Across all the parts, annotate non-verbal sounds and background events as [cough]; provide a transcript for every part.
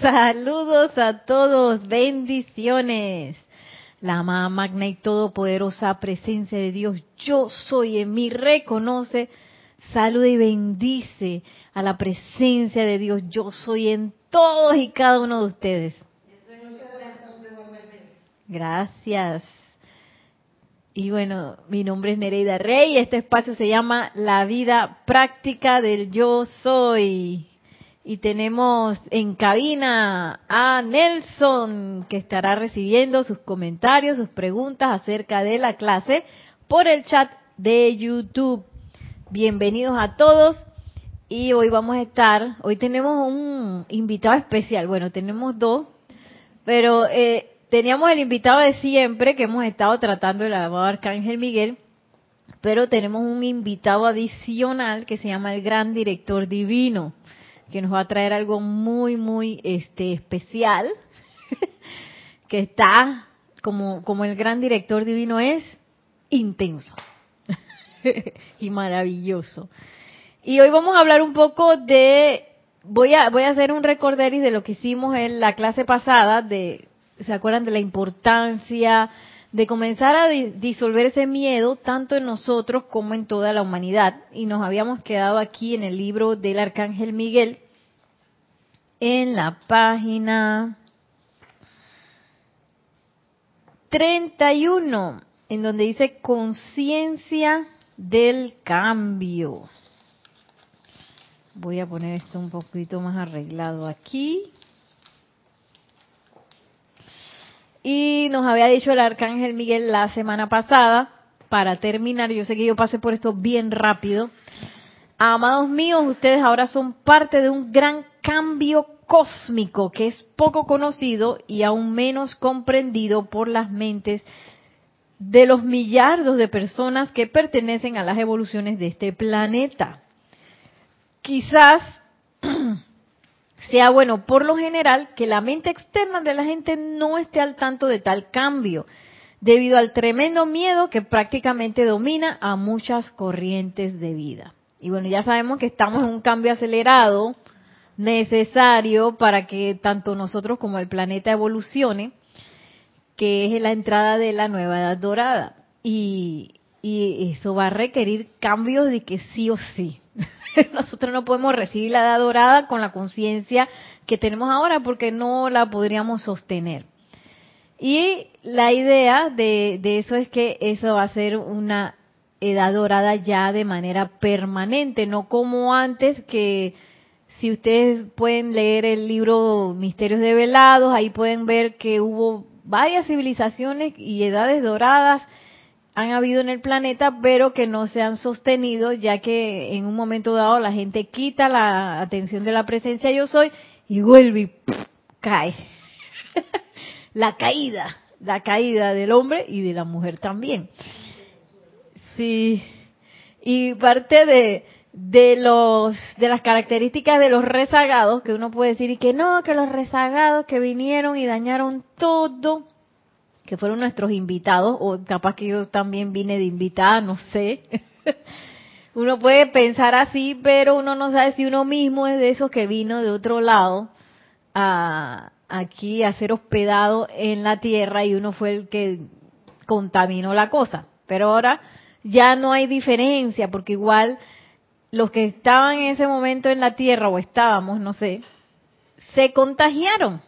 Saludos a todos, bendiciones. La amada magna y todopoderosa presencia de Dios, yo soy en mí, reconoce, saluda y bendice a la presencia de Dios, yo soy en todos y cada uno de ustedes. Gracias. Y bueno, mi nombre es Nereida Rey y este espacio se llama La vida práctica del yo soy. Y tenemos en cabina a Nelson, que estará recibiendo sus comentarios, sus preguntas acerca de la clase por el chat de YouTube. Bienvenidos a todos. Y hoy vamos a estar, hoy tenemos un invitado especial. Bueno, tenemos dos, pero eh, teníamos el invitado de siempre que hemos estado tratando el amado Arcángel Miguel, pero tenemos un invitado adicional que se llama el Gran Director Divino que nos va a traer algo muy, muy este, especial, [laughs] que está, como, como el gran director divino es, intenso [laughs] y maravilloso. Y hoy vamos a hablar un poco de, voy a, voy a hacer un recorderis de lo que hicimos en la clase pasada, de, ¿se acuerdan de la importancia de comenzar a disolver ese miedo tanto en nosotros como en toda la humanidad. Y nos habíamos quedado aquí en el libro del Arcángel Miguel, en la página 31, en donde dice conciencia del cambio. Voy a poner esto un poquito más arreglado aquí. Y nos había dicho el arcángel Miguel la semana pasada, para terminar, yo sé que yo pasé por esto bien rápido. Amados míos, ustedes ahora son parte de un gran cambio cósmico que es poco conocido y aún menos comprendido por las mentes de los millardos de personas que pertenecen a las evoluciones de este planeta. Quizás [clears throat] sea bueno por lo general que la mente externa de la gente no esté al tanto de tal cambio, debido al tremendo miedo que prácticamente domina a muchas corrientes de vida. Y bueno, ya sabemos que estamos en un cambio acelerado, necesario para que tanto nosotros como el planeta evolucione, que es la entrada de la nueva edad dorada. Y, y eso va a requerir cambios de que sí o sí. [laughs] Nosotros no podemos recibir la edad dorada con la conciencia que tenemos ahora porque no la podríamos sostener. Y la idea de, de, eso es que eso va a ser una edad dorada ya de manera permanente, no como antes que si ustedes pueden leer el libro Misterios de Velados, ahí pueden ver que hubo varias civilizaciones y edades doradas han habido en el planeta, pero que no se han sostenido, ya que en un momento dado la gente quita la atención de la presencia yo soy y vuelve y cae. [laughs] la caída, la caída del hombre y de la mujer también. Sí. Y parte de, de los de las características de los rezagados que uno puede decir y que no que los rezagados que vinieron y dañaron todo que fueron nuestros invitados o capaz que yo también vine de invitada no sé [laughs] uno puede pensar así pero uno no sabe si uno mismo es de esos que vino de otro lado a aquí a ser hospedado en la tierra y uno fue el que contaminó la cosa pero ahora ya no hay diferencia porque igual los que estaban en ese momento en la tierra, o estábamos, no sé, se contagiaron.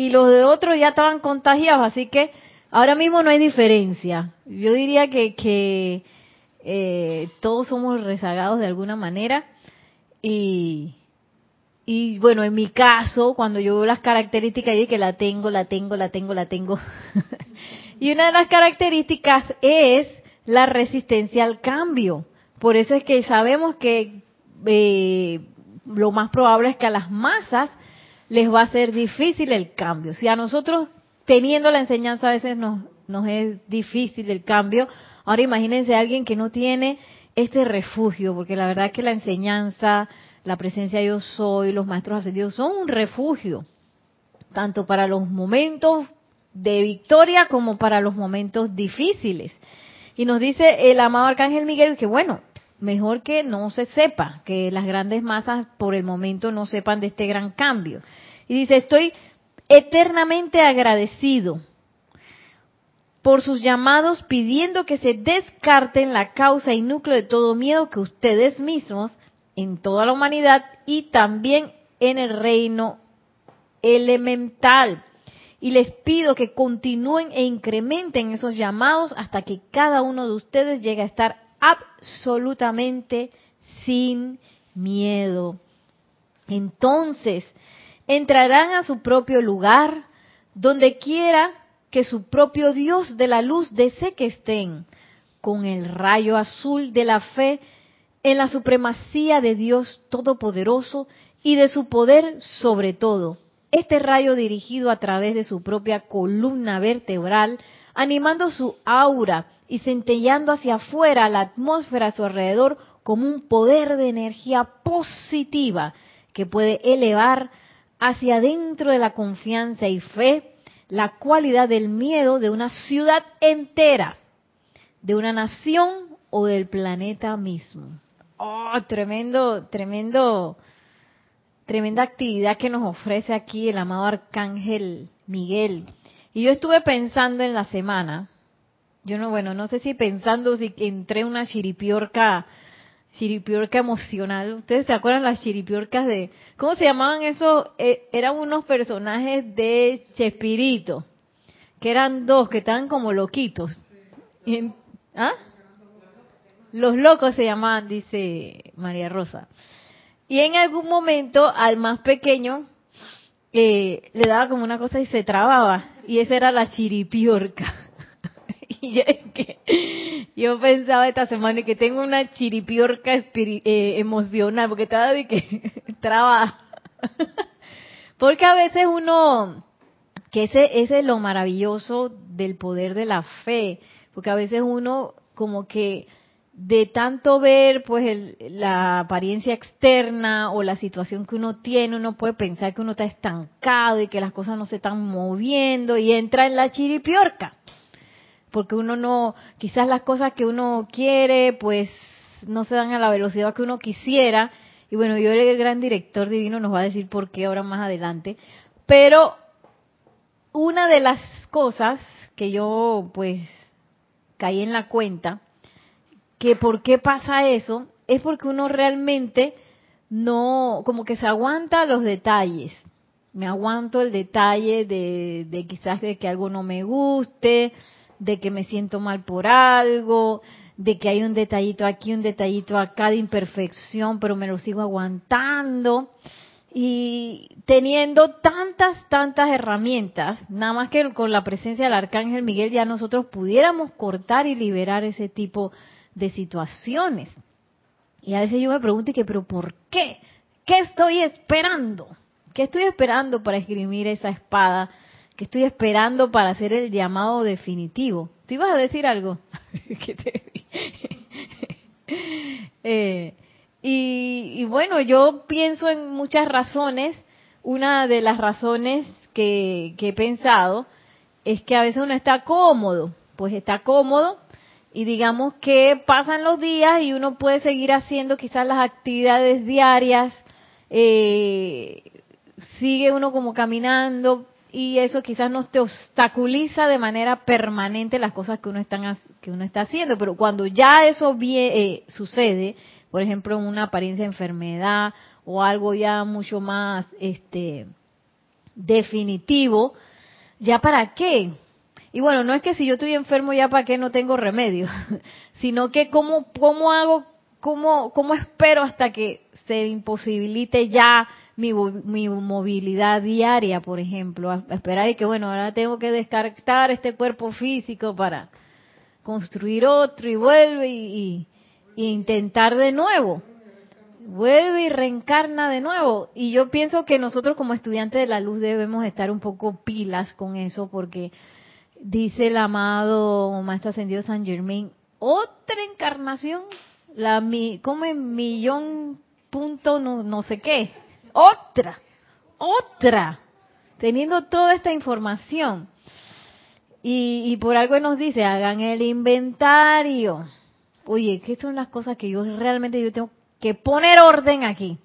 Y los de otros ya estaban contagiados, así que ahora mismo no hay diferencia. Yo diría que, que eh, todos somos rezagados de alguna manera. Y, y bueno, en mi caso, cuando yo veo las características, yo que la tengo, la tengo, la tengo, la tengo. [laughs] y una de las características es la resistencia al cambio. Por eso es que sabemos que eh, lo más probable es que a las masas les va a ser difícil el cambio. Si a nosotros teniendo la enseñanza a veces nos, nos es difícil el cambio, ahora imagínense a alguien que no tiene este refugio, porque la verdad es que la enseñanza, la presencia yo soy, los maestros ascendidos son un refugio, tanto para los momentos de victoria como para los momentos difíciles. Y nos dice el amado Arcángel Miguel que bueno, mejor que no se sepa, que las grandes masas por el momento no sepan de este gran cambio. Y dice, estoy eternamente agradecido por sus llamados pidiendo que se descarten la causa y núcleo de todo miedo que ustedes mismos, en toda la humanidad y también en el reino elemental. Y les pido que continúen e incrementen esos llamados hasta que cada uno de ustedes llegue a estar absolutamente sin miedo. Entonces, entrarán a su propio lugar, donde quiera que su propio Dios de la luz desee que estén, con el rayo azul de la fe en la supremacía de Dios Todopoderoso y de su poder sobre todo. Este rayo dirigido a través de su propia columna vertebral, animando su aura y centellando hacia afuera la atmósfera a su alrededor como un poder de energía positiva que puede elevar hacia adentro de la confianza y fe la cualidad del miedo de una ciudad entera, de una nación o del planeta mismo. Oh, tremendo, tremendo, tremenda actividad que nos ofrece aquí el amado arcángel Miguel. Y yo estuve pensando en la semana, yo no, bueno, no sé si pensando si entré una chiripiorca chiripiorca emocional. ¿Ustedes se acuerdan las chiripiorcas de... ¿Cómo se llamaban esos? Eh, eran unos personajes de Chespirito, que eran dos, que estaban como loquitos. ¿Ah? Los locos se llamaban, dice María Rosa. Y en algún momento al más pequeño eh, le daba como una cosa y se trababa. Y esa era la chiripiorca. [laughs] que yo pensaba esta semana que tengo una chiripiorca eh, emocional, porque estaba de que [laughs] traba. porque a veces uno, que ese, ese es lo maravilloso del poder de la fe, porque a veces uno como que de tanto ver pues la apariencia externa o la situación que uno tiene, uno puede pensar que uno está estancado y que las cosas no se están moviendo y entra en la chiripiorca porque uno no, quizás las cosas que uno quiere, pues no se dan a la velocidad que uno quisiera. Y bueno, yo el gran director divino nos va a decir por qué ahora más adelante. Pero una de las cosas que yo pues caí en la cuenta, que por qué pasa eso, es porque uno realmente no, como que se aguanta los detalles. Me aguanto el detalle de, de quizás de que algo no me guste, de que me siento mal por algo, de que hay un detallito aquí, un detallito acá de imperfección, pero me lo sigo aguantando. Y teniendo tantas, tantas herramientas, nada más que con la presencia del Arcángel Miguel ya nosotros pudiéramos cortar y liberar ese tipo de situaciones. Y a veces yo me pregunto, que, ¿pero por qué? ¿Qué estoy esperando? ¿Qué estoy esperando para esgrimir esa espada que estoy esperando para hacer el llamado definitivo. ¿Tú ibas a decir algo? [laughs] [laughs] Eh, y, bueno, yo pienso en muchas razones. Una de las razones que, que he pensado es que a veces uno está cómodo, pues está cómodo y digamos que pasan los días y uno puede seguir haciendo quizás las actividades diarias, eh, sigue uno como caminando, y eso quizás no te obstaculiza de manera permanente las cosas que uno, están, que uno está haciendo, pero cuando ya eso eh, sucede, por ejemplo, una apariencia de enfermedad o algo ya mucho más este definitivo, ¿ya para qué? Y bueno, no es que si yo estoy enfermo ya para qué no tengo remedio, [laughs] sino que cómo, cómo hago, cómo, cómo espero hasta que se imposibilite ya mi, movilidad diaria, por ejemplo, a, esperar y que, bueno, ahora tengo que descartar este cuerpo físico para construir otro y vuelve y, intentar de nuevo. Vuelve y reencarna de nuevo. Y yo pienso que nosotros como estudiantes de la luz debemos estar un poco pilas con eso porque dice el amado Maestro Ascendido San Germain, otra encarnación, la mi, como en millón punto no, no sé qué otra, otra, teniendo toda esta información. Y, por algo nos dice, hagan el inventario. Oye, ¿qué son las cosas que yo realmente yo tengo que poner orden aquí?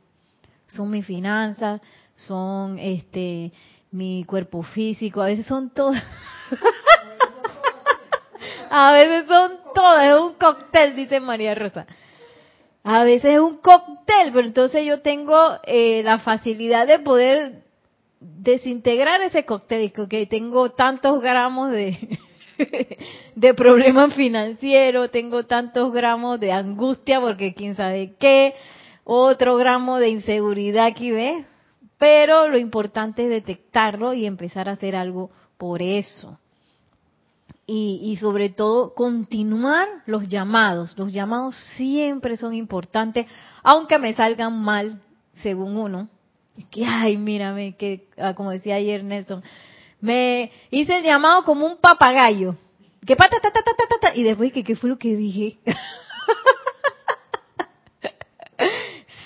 Son mis finanzas, son este mi cuerpo físico, a veces son todas. [laughs] a veces son todas, es un cóctel, dice María Rosa. A veces es un cóctel, pero entonces yo tengo eh, la facilidad de poder desintegrar ese cóctel, que tengo tantos gramos de, [laughs] de problemas financieros, tengo tantos gramos de angustia porque quién sabe qué, otro gramo de inseguridad aquí, ¿ves? Pero lo importante es detectarlo y empezar a hacer algo por eso. Y, y, sobre todo continuar los llamados. Los llamados siempre son importantes, aunque me salgan mal, según uno. Que, ay, mírame, que, ah, como decía ayer Nelson, me hice el llamado como un papagayo. Que pata, ta, ta, ta, ta, ta, y después, que ¿qué fue lo que dije? [laughs]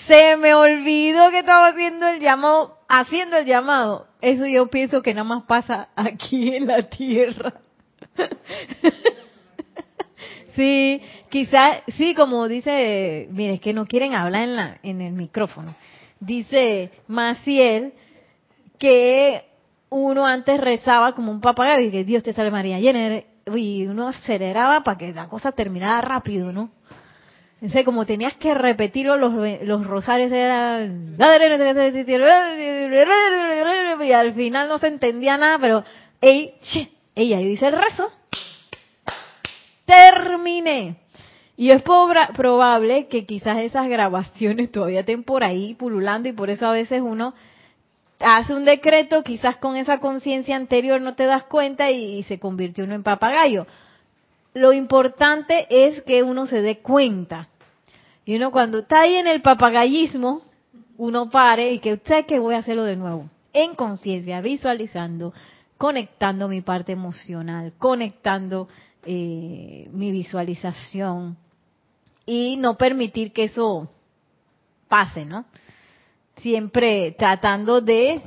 Se me olvidó que estaba haciendo el llamado, haciendo el llamado. Eso yo pienso que nada más pasa aquí en la tierra. [laughs] sí, quizás, sí, como dice, mire, es que no quieren hablar en, la, en el micrófono. Dice Maciel que uno antes rezaba como un papagayo y que Dios te salve María llena. Y uno aceleraba para que la cosa terminara rápido, ¿no? Entonces, como tenías que repetirlo, los, los rosarios eran... Y al final no se entendía nada, pero ella, ella dice el rezo. Terminé. Y es probable que quizás esas grabaciones todavía estén por ahí pululando y por eso a veces uno hace un decreto, quizás con esa conciencia anterior no te das cuenta y, se convirtió uno en papagayo. Lo importante es que uno se dé cuenta. Y uno cuando está ahí en el papagayismo, uno pare y que usted que voy a hacerlo de nuevo. En conciencia, visualizando, conectando mi parte emocional, conectando eh, mi visualización y no permitir que eso pase, ¿no? siempre tratando de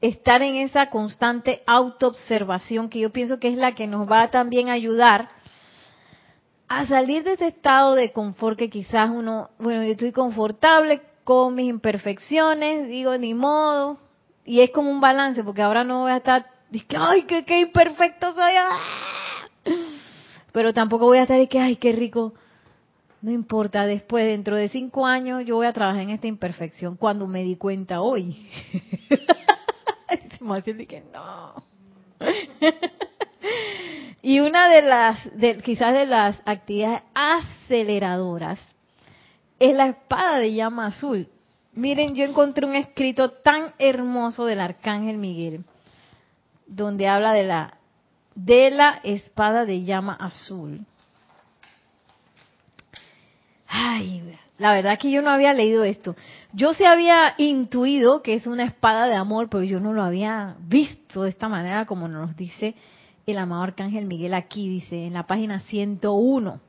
estar en esa constante autoobservación que yo pienso que es la que nos va también ayudar a salir de ese estado de confort que quizás uno, bueno, yo estoy confortable con mis imperfecciones, digo, ni modo, y es como un balance, porque ahora no voy a estar, que, ay, qué, qué imperfecto soy, ¡ah! pero tampoco voy a estar, que, ay, qué rico, no importa, después, dentro de cinco años, yo voy a trabajar en esta imperfección cuando me di cuenta hoy. [laughs] que no. y una de las, de, quizás de las actividades aceleradoras es la espada de llama azul. Miren, yo encontré un escrito tan hermoso del arcángel Miguel, donde habla de la de la espada de llama azul. Ay, la verdad que yo no había leído esto. Yo se había intuido que es una espada de amor, pero yo no lo había visto de esta manera como nos dice el amado Arcángel Miguel aquí, dice en la página 101.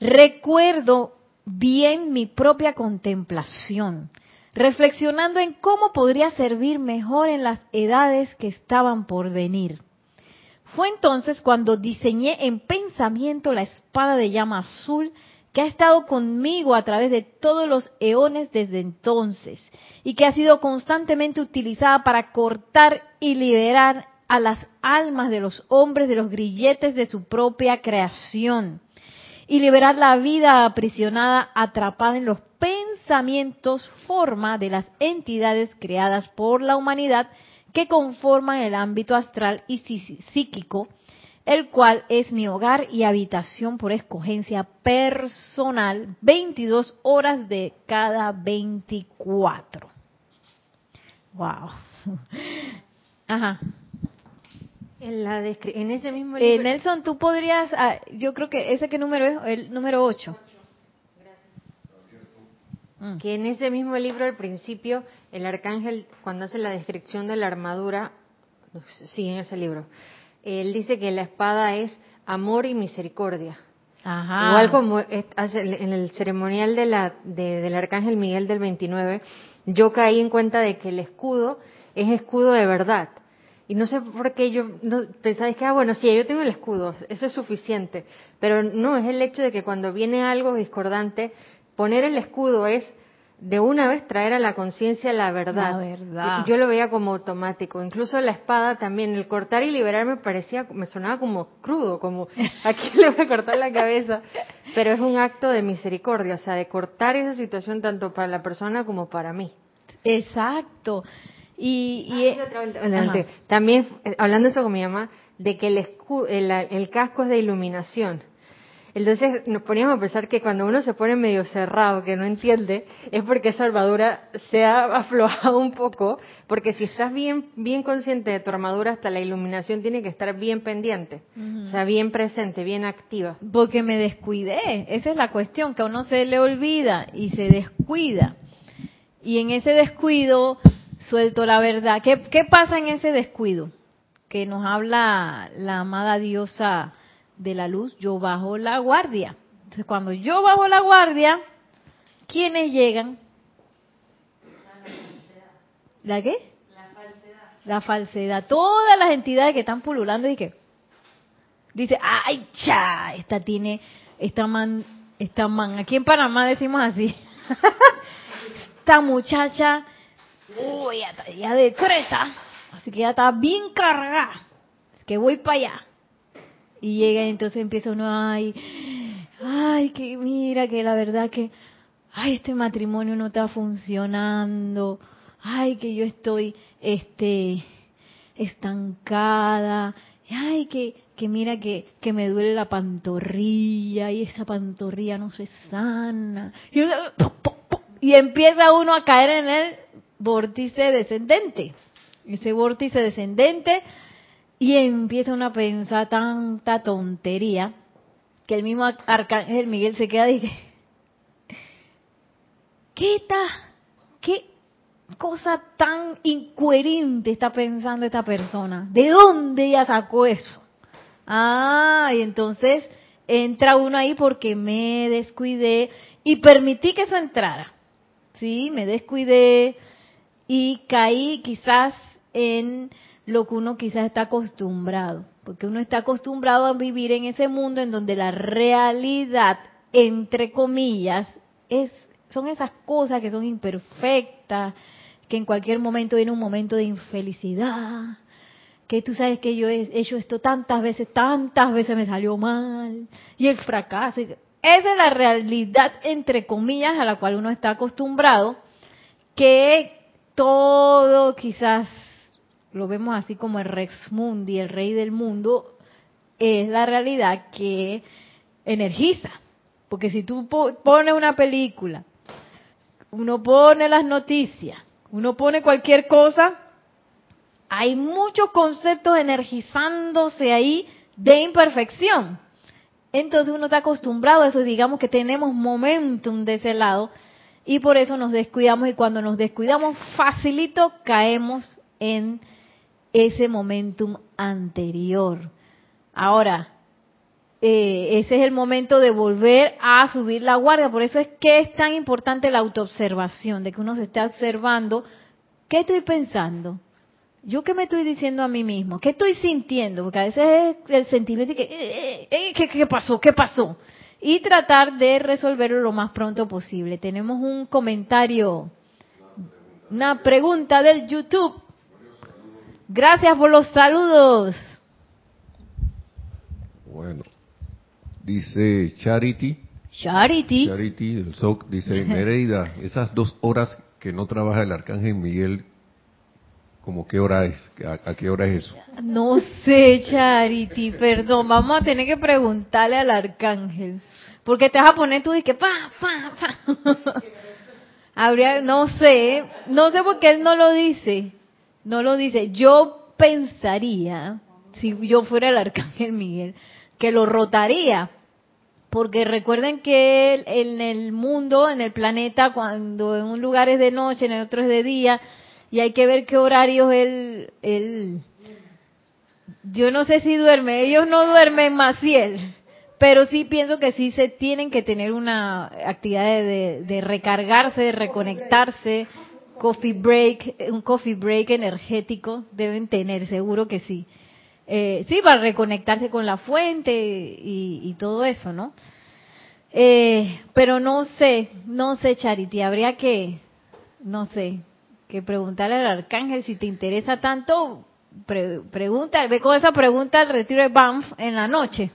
Recuerdo bien mi propia contemplación, reflexionando en cómo podría servir mejor en las edades que estaban por venir. Fue entonces cuando diseñé en pensamiento la espada de llama azul que ha estado conmigo a través de todos los eones desde entonces y que ha sido constantemente utilizada para cortar y liberar a las almas de los hombres de los grilletes de su propia creación y liberar la vida aprisionada atrapada en los pensamientos forma de las entidades creadas por la humanidad que conforman el ámbito astral y psíquico el cual es mi hogar y habitación por escogencia personal, 22 horas de cada 24. Wow. [laughs] Ajá. En, la en ese mismo eh, libro. Nelson, tú podrías, ah, yo creo que ese que número es, el número 8. Mm. Que en ese mismo libro, al principio, el arcángel, cuando hace la descripción de la armadura, sí, en ese libro, él dice que la espada es amor y misericordia. Ajá. Igual como en el ceremonial de la, del Arcángel Miguel del 29, yo caí en cuenta de que el escudo es escudo de verdad. Y no sé por qué yo no, pensaba que, ah, bueno, sí, yo tengo el escudo, eso es suficiente. Pero no, es el hecho de que cuando viene algo discordante, poner el escudo es de una vez traer a la conciencia la verdad. La verdad. Yo lo veía como automático. Incluso la espada también, el cortar y liberar me parecía, me sonaba como crudo, como [laughs] aquí le voy a cortar la cabeza. Pero es un acto de misericordia, o sea, de cortar esa situación tanto para la persona como para mí. Exacto. Y, y ah, también, eh, hablando eso con mi mamá, de que el, el, el casco es de iluminación. Entonces nos poníamos a pensar que cuando uno se pone medio cerrado, que no entiende, es porque esa armadura se ha [laughs] aflojado un poco, porque si estás bien, bien consciente de tu armadura, hasta la iluminación tiene que estar bien pendiente, o sea, bien presente, bien activa. Porque me descuidé, esa es la cuestión, que a uno se le olvida y se descuida. Y en ese descuido suelto la verdad. ¿Qué, qué pasa en ese descuido? Que nos habla la amada diosa de la luz, yo bajo la guardia. Entonces, cuando yo bajo la guardia, ¿quiénes llegan? ¿La qué? La falsedad. La falsedad. Todas las entidades que están pululando y que dice, ay, cha, esta tiene, esta man, esta man, aquí en Panamá decimos así, [laughs] esta muchacha, uy, ya, ya decreta, así que ya está bien cargada, que voy para allá. Y llega y entonces empieza uno, ay, ay, que mira que la verdad que, ay, este matrimonio no está funcionando, ay, que yo estoy, este, estancada, ay, que, que mira que, que me duele la pantorrilla y esa pantorrilla no se sana. Y, y empieza uno a caer en el vórtice descendente. Ese vórtice descendente y empieza uno a pensar tanta tontería que el mismo arcángel Miguel se queda y dice, ¿qué está? ¿Qué cosa tan incoherente está pensando esta persona? ¿De dónde ella sacó eso? Ah, y entonces entra uno ahí porque me descuidé y permití que eso entrara. Sí, me descuidé y caí quizás en lo que uno quizás está acostumbrado, porque uno está acostumbrado a vivir en ese mundo en donde la realidad, entre comillas, es son esas cosas que son imperfectas, que en cualquier momento viene un momento de infelicidad, que tú sabes que yo he hecho esto tantas veces, tantas veces me salió mal, y el fracaso. Esa es la realidad, entre comillas, a la cual uno está acostumbrado, que todo quizás lo vemos así como el Rex Mundi, el rey del mundo, es la realidad que energiza. Porque si tú pones una película, uno pone las noticias, uno pone cualquier cosa, hay muchos conceptos energizándose ahí de imperfección. Entonces uno está acostumbrado a eso, digamos que tenemos momentum de ese lado y por eso nos descuidamos y cuando nos descuidamos facilito caemos en ese momentum anterior. Ahora, eh, ese es el momento de volver a subir la guardia. Por eso es que es tan importante la autoobservación, de que uno se esté observando qué estoy pensando. Yo qué me estoy diciendo a mí mismo, qué estoy sintiendo, porque a veces es el sentimiento de que, eh, eh, ¿qué, ¿qué pasó? ¿Qué pasó? Y tratar de resolverlo lo más pronto posible. Tenemos un comentario, una pregunta del YouTube. Gracias por los saludos. Bueno, dice Charity. Charity. Charity del SOC dice, [laughs] Nereida, esas dos horas que no trabaja el Arcángel Miguel, ¿cómo qué hora es? ¿A, qué hora es eso? No sé, Charity, perdón, vamos a tener que preguntarle al Arcángel. Porque te vas a poner tú y que pa, pa, pa. [laughs] Habría, no sé, no sé por qué él no lo dice. No lo dice. Yo pensaría, si yo fuera el arcángel Miguel, que lo rotaría. Porque recuerden que en el mundo, en el planeta, cuando en un lugar es de noche, en el otro es de día, y hay que ver qué horarios él, él yo no sé si duerme, ellos no duermen más si él, pero sí pienso que sí se tienen que tener una actividad de recargarse, de reconectarse, coffee break, un coffee break energético deben tener, seguro que sí. Eh, sí, para reconectarse con la fuente y, todo eso, ¿no? Eh, pero no sé, no sé, Charity, habría que, no sé, que preguntarle al arcángel si te interesa tanto, pregunta, ve con esa pregunta al retiro de Banff en la noche.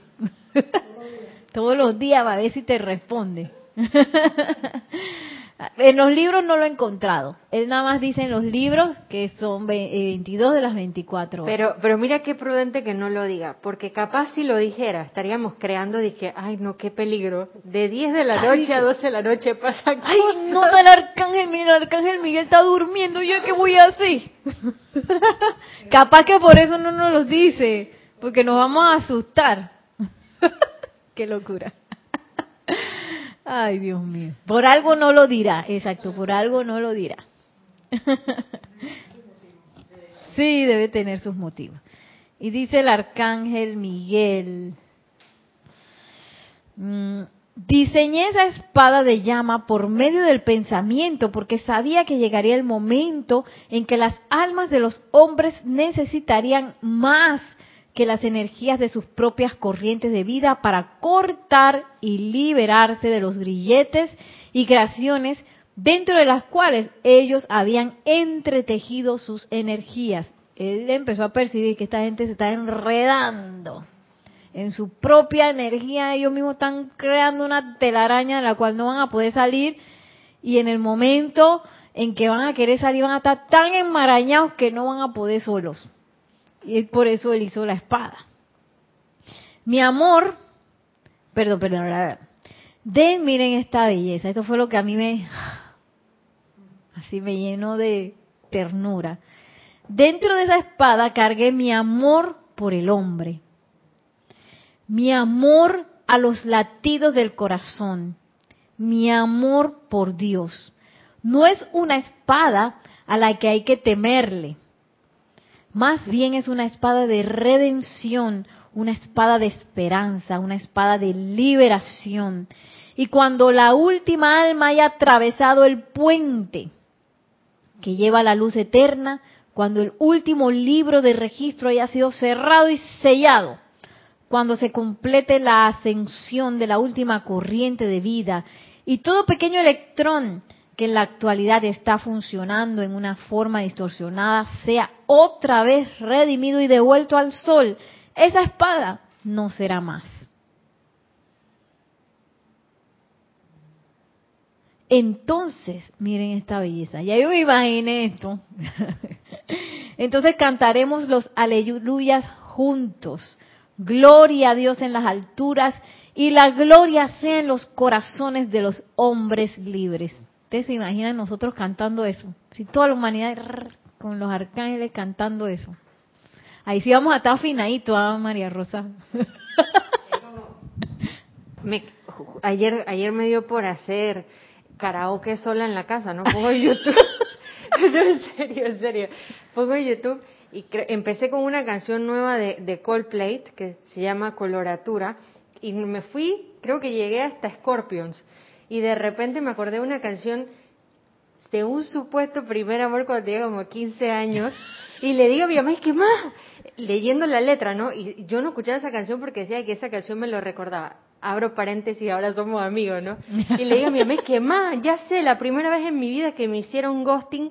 [laughs] Todos los días va a ver si te responde. [laughs] En los libros no lo he encontrado. Él nada más dice en los libros que son 22 eh, de las 24 Pero, pero mira qué prudente que no lo diga, porque capaz si lo dijera, estaríamos creando, dije, ay no, qué peligro. De 10 de la noche a 12 de la noche pasa Ay, no, el arcángel, el arcángel Miguel está durmiendo, ¿yo qué voy a hacer? [laughs] capaz que por eso no nos lo dice, porque nos vamos a asustar. [laughs] qué locura. Ay, Dios mío. Por algo no lo dirá, exacto, por algo no lo dirá. [laughs] sí, debe tener sus motivos. Y dice el arcángel Miguel, mm, diseñé esa espada de llama por medio del pensamiento porque sabía que llegaría el momento en que las almas de los hombres necesitarían más que las energías de sus propias corrientes de vida para cortar y liberarse de los grilletes y creaciones dentro de las cuales ellos habían entretejido sus energías. Él empezó a percibir que esta gente se está enredando en su propia energía, ellos mismos están creando una telaraña de la cual no van a poder salir y en el momento en que van a querer salir van a estar tan enmarañados que no van a poder solos. Y por eso él hizo la espada. Mi amor, perdón, perdón, den, miren esta belleza. Esto fue lo que a mí me, así me llenó de ternura. Dentro de esa espada cargué mi amor por el hombre, mi amor a los latidos del corazón, mi amor por Dios. No es una espada a la que hay que temerle, más bien es una espada de redención, una espada de esperanza, una espada de liberación. Y cuando la última alma haya atravesado el puente que lleva la luz eterna, cuando el último libro de registro haya sido cerrado y sellado, cuando se complete la ascensión de la última corriente de vida y todo pequeño electrón que en la actualidad está funcionando en una forma distorsionada sea otra vez redimido y devuelto al sol, esa espada no será más. Entonces, miren esta belleza. Ya yo me imaginé esto. [laughs] Entonces cantaremos los aleluyas juntos. Gloria a Dios en las alturas y la gloria sea en los corazones de los hombres libres. Ustedes se imaginan nosotros cantando eso. Si toda la humanidad con los arcángeles cantando eso. Ahí sí vamos a estar afinaditos, ¿ah, María Rosa? [laughs] ayer, ayer me dio por hacer karaoke sola en la casa, ¿no? Pongo YouTube. [laughs] en serio, en serio. Pongo YouTube y empecé con una canción nueva de, de Coldplay que se llama Coloratura y me fui, creo que llegué hasta Scorpions y de repente me acordé de una canción de un supuesto primer amor cuando tenía como 15 años y le digo a mi mamá, que más, leyendo la letra, ¿no? Y yo no escuchaba esa canción porque decía que esa canción me lo recordaba. Abro paréntesis, ahora somos amigos, ¿no? Y le digo a mi mamá, que más, ya sé, la primera vez en mi vida que me hicieron ghosting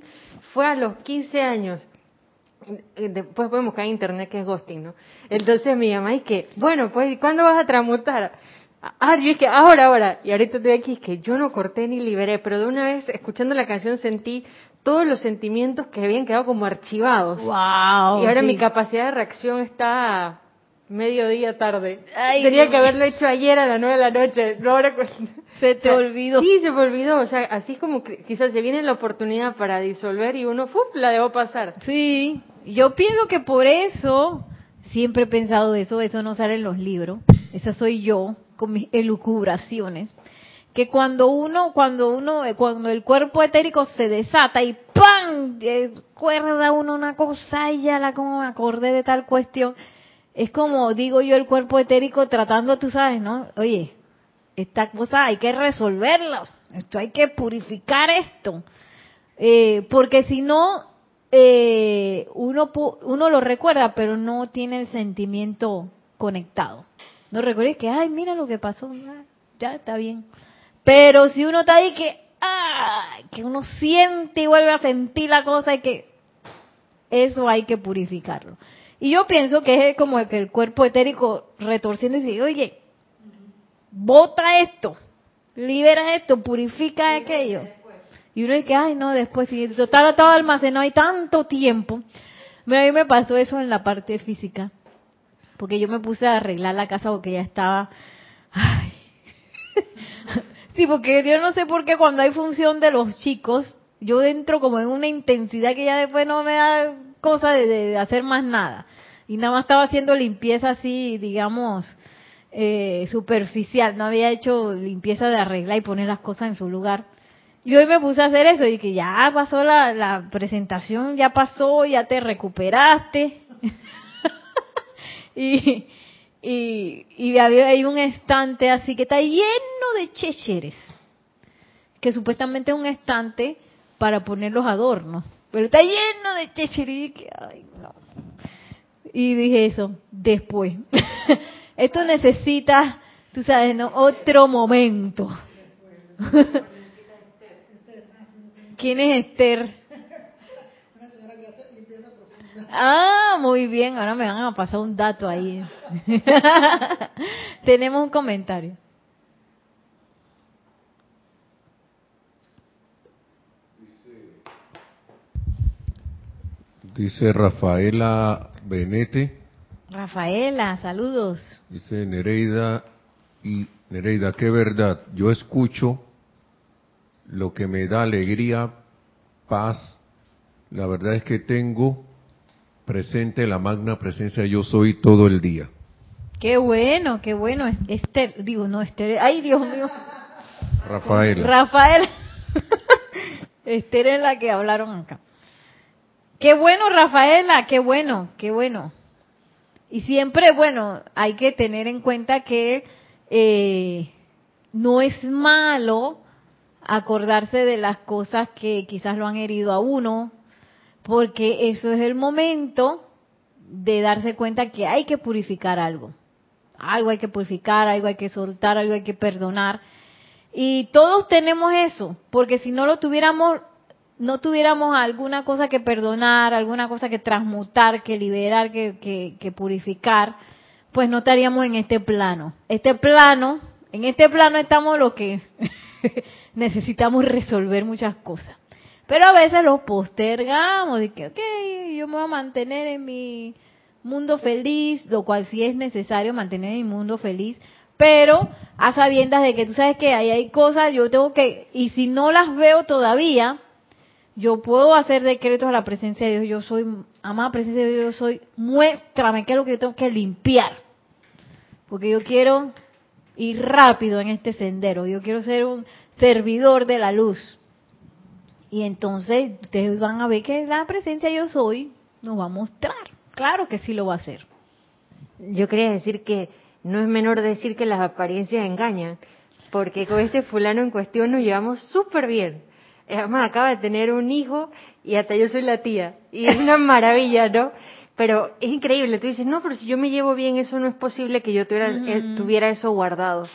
fue a los 15 años. Después podemos buscar en internet que es ghosting, ¿no? Entonces mi mamá es que, bueno, pues, ¿cuándo vas a transmutar? Ah, yo que ahora, ahora. Y ahorita estoy aquí, es que yo no corté ni liberé, pero de una vez, escuchando la canción, sentí todos los sentimientos que habían quedado como archivados. Wow, y ahora mi capacidad de reacción está mediodía tarde. Tenía que haberlo hecho ayer a las nueve de la noche. No ahora... Se te [laughs] olvidó. Sí, se me olvidó. O sea, así es como quizás se viene la oportunidad para disolver y uno, ¡fuf! la debo pasar. Sí, yo pienso que por eso, siempre he pensado eso, eso no sale en los libros. Esa soy yo con mis elucubraciones, que cuando uno, cuando uno, cuando el cuerpo etérico se desata y ¡pam! recuerda uno una cosa y ya la como me acordé de tal cuestión, es como digo yo el cuerpo etérico tratando, tú sabes, ¿no? Oye, esta cosa hay que resolverla, esto hay que purificar esto, eh, porque si no eh, uno uno lo recuerda, pero no tiene el sentimiento conectado. No recuerdes que, ay, mira lo que pasó. ya está bien. Pero si uno está ahí que, ah, que uno siente y vuelve a sentir la cosa y que eso hay que purificarlo. Y yo pienso que es como el que el cuerpo etérico retorciendo y dice, oye, bota esto, libera esto, purifica aquello. Y uno dice, ay, no, después, si total estaba almacenado hay tanto tiempo. Mira, a mí me pasó eso en la parte física. Porque yo me puse a arreglar la casa porque ya estaba, ay. [laughs] sí, porque yo no sé por qué cuando hay función de los chicos, yo entro como en una intensidad que ya después no me da cosa de, hacer más nada. Y nada más estaba haciendo limpieza así, digamos, eh, superficial. No había hecho limpieza de arreglar y poner las cosas en su lugar. Y hoy me puse a hacer eso y que ya pasó la, la presentación, ya pasó, ya te recuperaste. [laughs] y, y, y había hay un estante así que está lleno de chécheres. Que supuestamente es un estante para poner los adornos. Pero está lleno de chécheres. Ay, no. Y dije eso, después. [laughs] Esto necesita, tú sabes, ¿no? otro momento. [laughs] ¿Quién es Esther? Ah, muy bien. Ahora me van a pasar un dato ahí. [laughs] Tenemos un comentario. Dice Rafaela Benete. Rafaela, saludos. Dice Nereida y Nereida, qué verdad. Yo escucho lo que me da alegría, paz. La verdad es que tengo presente la magna presencia yo soy todo el día. Qué bueno, qué bueno. Esther, digo, no, Esther, ay Dios mío. Rafaela. Rafaela. [laughs] Esther es la que hablaron acá. Qué bueno, Rafaela, qué bueno, qué bueno. Y siempre, bueno, hay que tener en cuenta que eh, no es malo acordarse de las cosas que quizás lo han herido a uno, porque eso es el momento de darse cuenta que hay que purificar algo. Algo hay que purificar, algo hay que soltar, algo hay que perdonar. Y todos tenemos eso, porque si no lo tuviéramos, no tuviéramos alguna cosa que perdonar, alguna cosa que transmutar, que liberar, que, que, purificar, pues no estaríamos en este plano. Este plano, en este plano estamos lo que [laughs] necesitamos resolver muchas cosas. Pero a veces lo postergamos, de que, ok, yo me voy a mantener en mi mundo feliz, lo cual sí es necesario mantener mi mundo feliz, pero a sabiendas de que tú sabes que ahí hay cosas, yo tengo que, y si no las veo todavía, yo puedo hacer decretos a la presencia de Dios. Yo soy, amada presencia de Dios, yo soy, muéstrame qué es lo que yo tengo que limpiar. Porque yo quiero ir rápido en este sendero. Yo quiero ser un servidor de la luz. Y entonces ustedes van a ver que la presencia yo soy nos va a mostrar. Claro que sí lo va a hacer. Yo quería decir que no es menor decir que las apariencias engañan, porque con este fulano en cuestión nos llevamos súper bien además acaba de tener un hijo y hasta yo soy la tía. Y es una maravilla, ¿no? Pero es increíble. Tú dices, no, pero si yo me llevo bien, eso no es posible que yo tuviera, eh, tuviera eso guardado.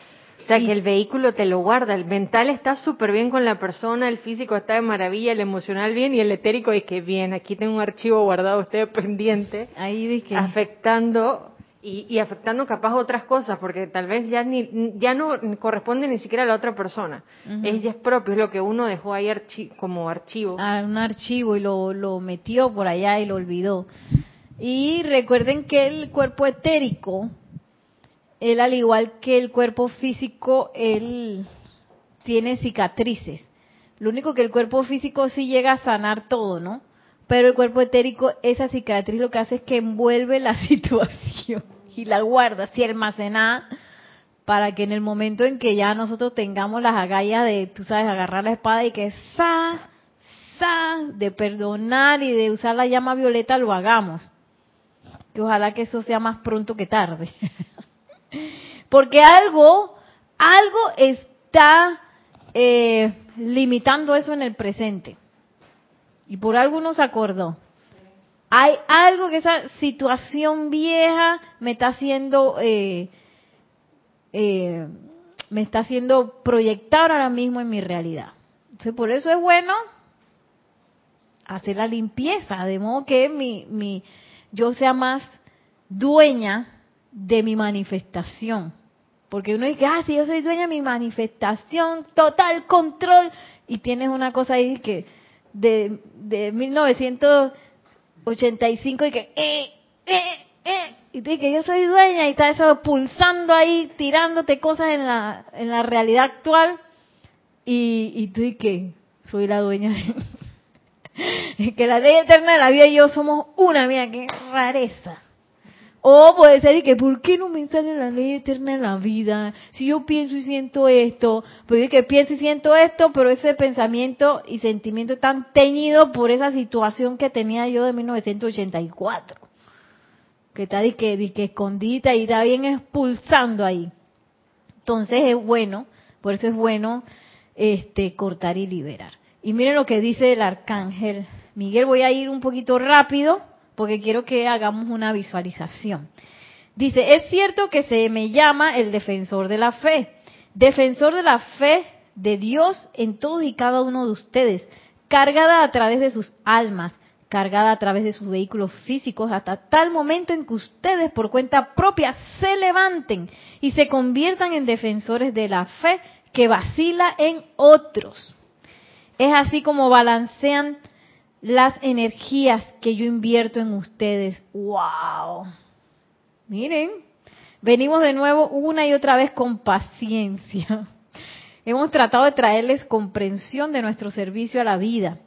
O sea, que el vehículo te lo guarda. El mental está súper bien con la persona, el físico está de maravilla, el emocional bien y el etérico es que bien. Aquí tengo un archivo guardado, usted pendiente. Ahí dije. Afectando y, afectando capaz otras cosas, porque tal vez ya ni ya no corresponde ni siquiera a la otra persona. Ella es propio, es lo que uno dejó ahí como archivo. Ah, un archivo y lo, lo metió por allá y lo olvidó. Y recuerden que el cuerpo etérico, él al igual que el cuerpo físico, él tiene cicatrices. Lo único que el cuerpo físico sí llega a sanar todo, ¿no? Pero el cuerpo etérico, esa cicatriz lo que hace es que envuelve la [laughs] situación y la guarda así almacenada para que en el momento en que ya nosotros tengamos las agallas de, tú sabes, agarrar la espada y que sa, sa, de perdonar y de usar la llama violeta, lo hagamos. Que ojalá que eso sea más pronto que tarde. [laughs] Porque algo, algo está eh, limitando eso en el presente. Y por algo no se acordó. Hay algo que esa situación vieja me está haciendo eh, eh, me está haciendo proyectar ahora mismo en mi realidad. Entonces, por eso es bueno hacer la limpieza, de modo que mi, mi, yo sea más dueña de mi manifestación. Porque uno dice, ah, si yo soy dueña de mi manifestación, total control, y tienes una cosa ahí que de, de 1985 y que, eh, eh, eh, y tú que yo soy dueña y está eso pulsando ahí, tirándote cosas en la, en la realidad actual, y, y tú que soy la dueña de... [laughs] que la ley eterna de la vida y yo somos una, mira, qué rareza. O puede ser que, ¿por qué no me sale la ley eterna de la vida? Si yo pienso y siento esto, pues que pienso y siento esto, pero ese pensamiento y sentimiento están teñido por esa situación que tenía yo de 1984. Que está de que, de que escondida y está bien expulsando ahí. Entonces es bueno, por eso es bueno este cortar y liberar. Y miren lo que dice el arcángel Miguel, voy a ir un poquito rápido porque quiero que hagamos una visualización. Dice, es cierto que se me llama el defensor de la fe, defensor de la fe de Dios en todos y cada uno de ustedes, cargada a través de sus almas, cargada a través de sus vehículos físicos, hasta tal momento en que ustedes por cuenta propia se levanten y se conviertan en defensores de la fe que vacila en otros. Es así como balancean las energías que yo invierto en ustedes. ¡Wow! Miren, venimos de nuevo una y otra vez con paciencia. [laughs] Hemos tratado de traerles comprensión de nuestro servicio a la vida.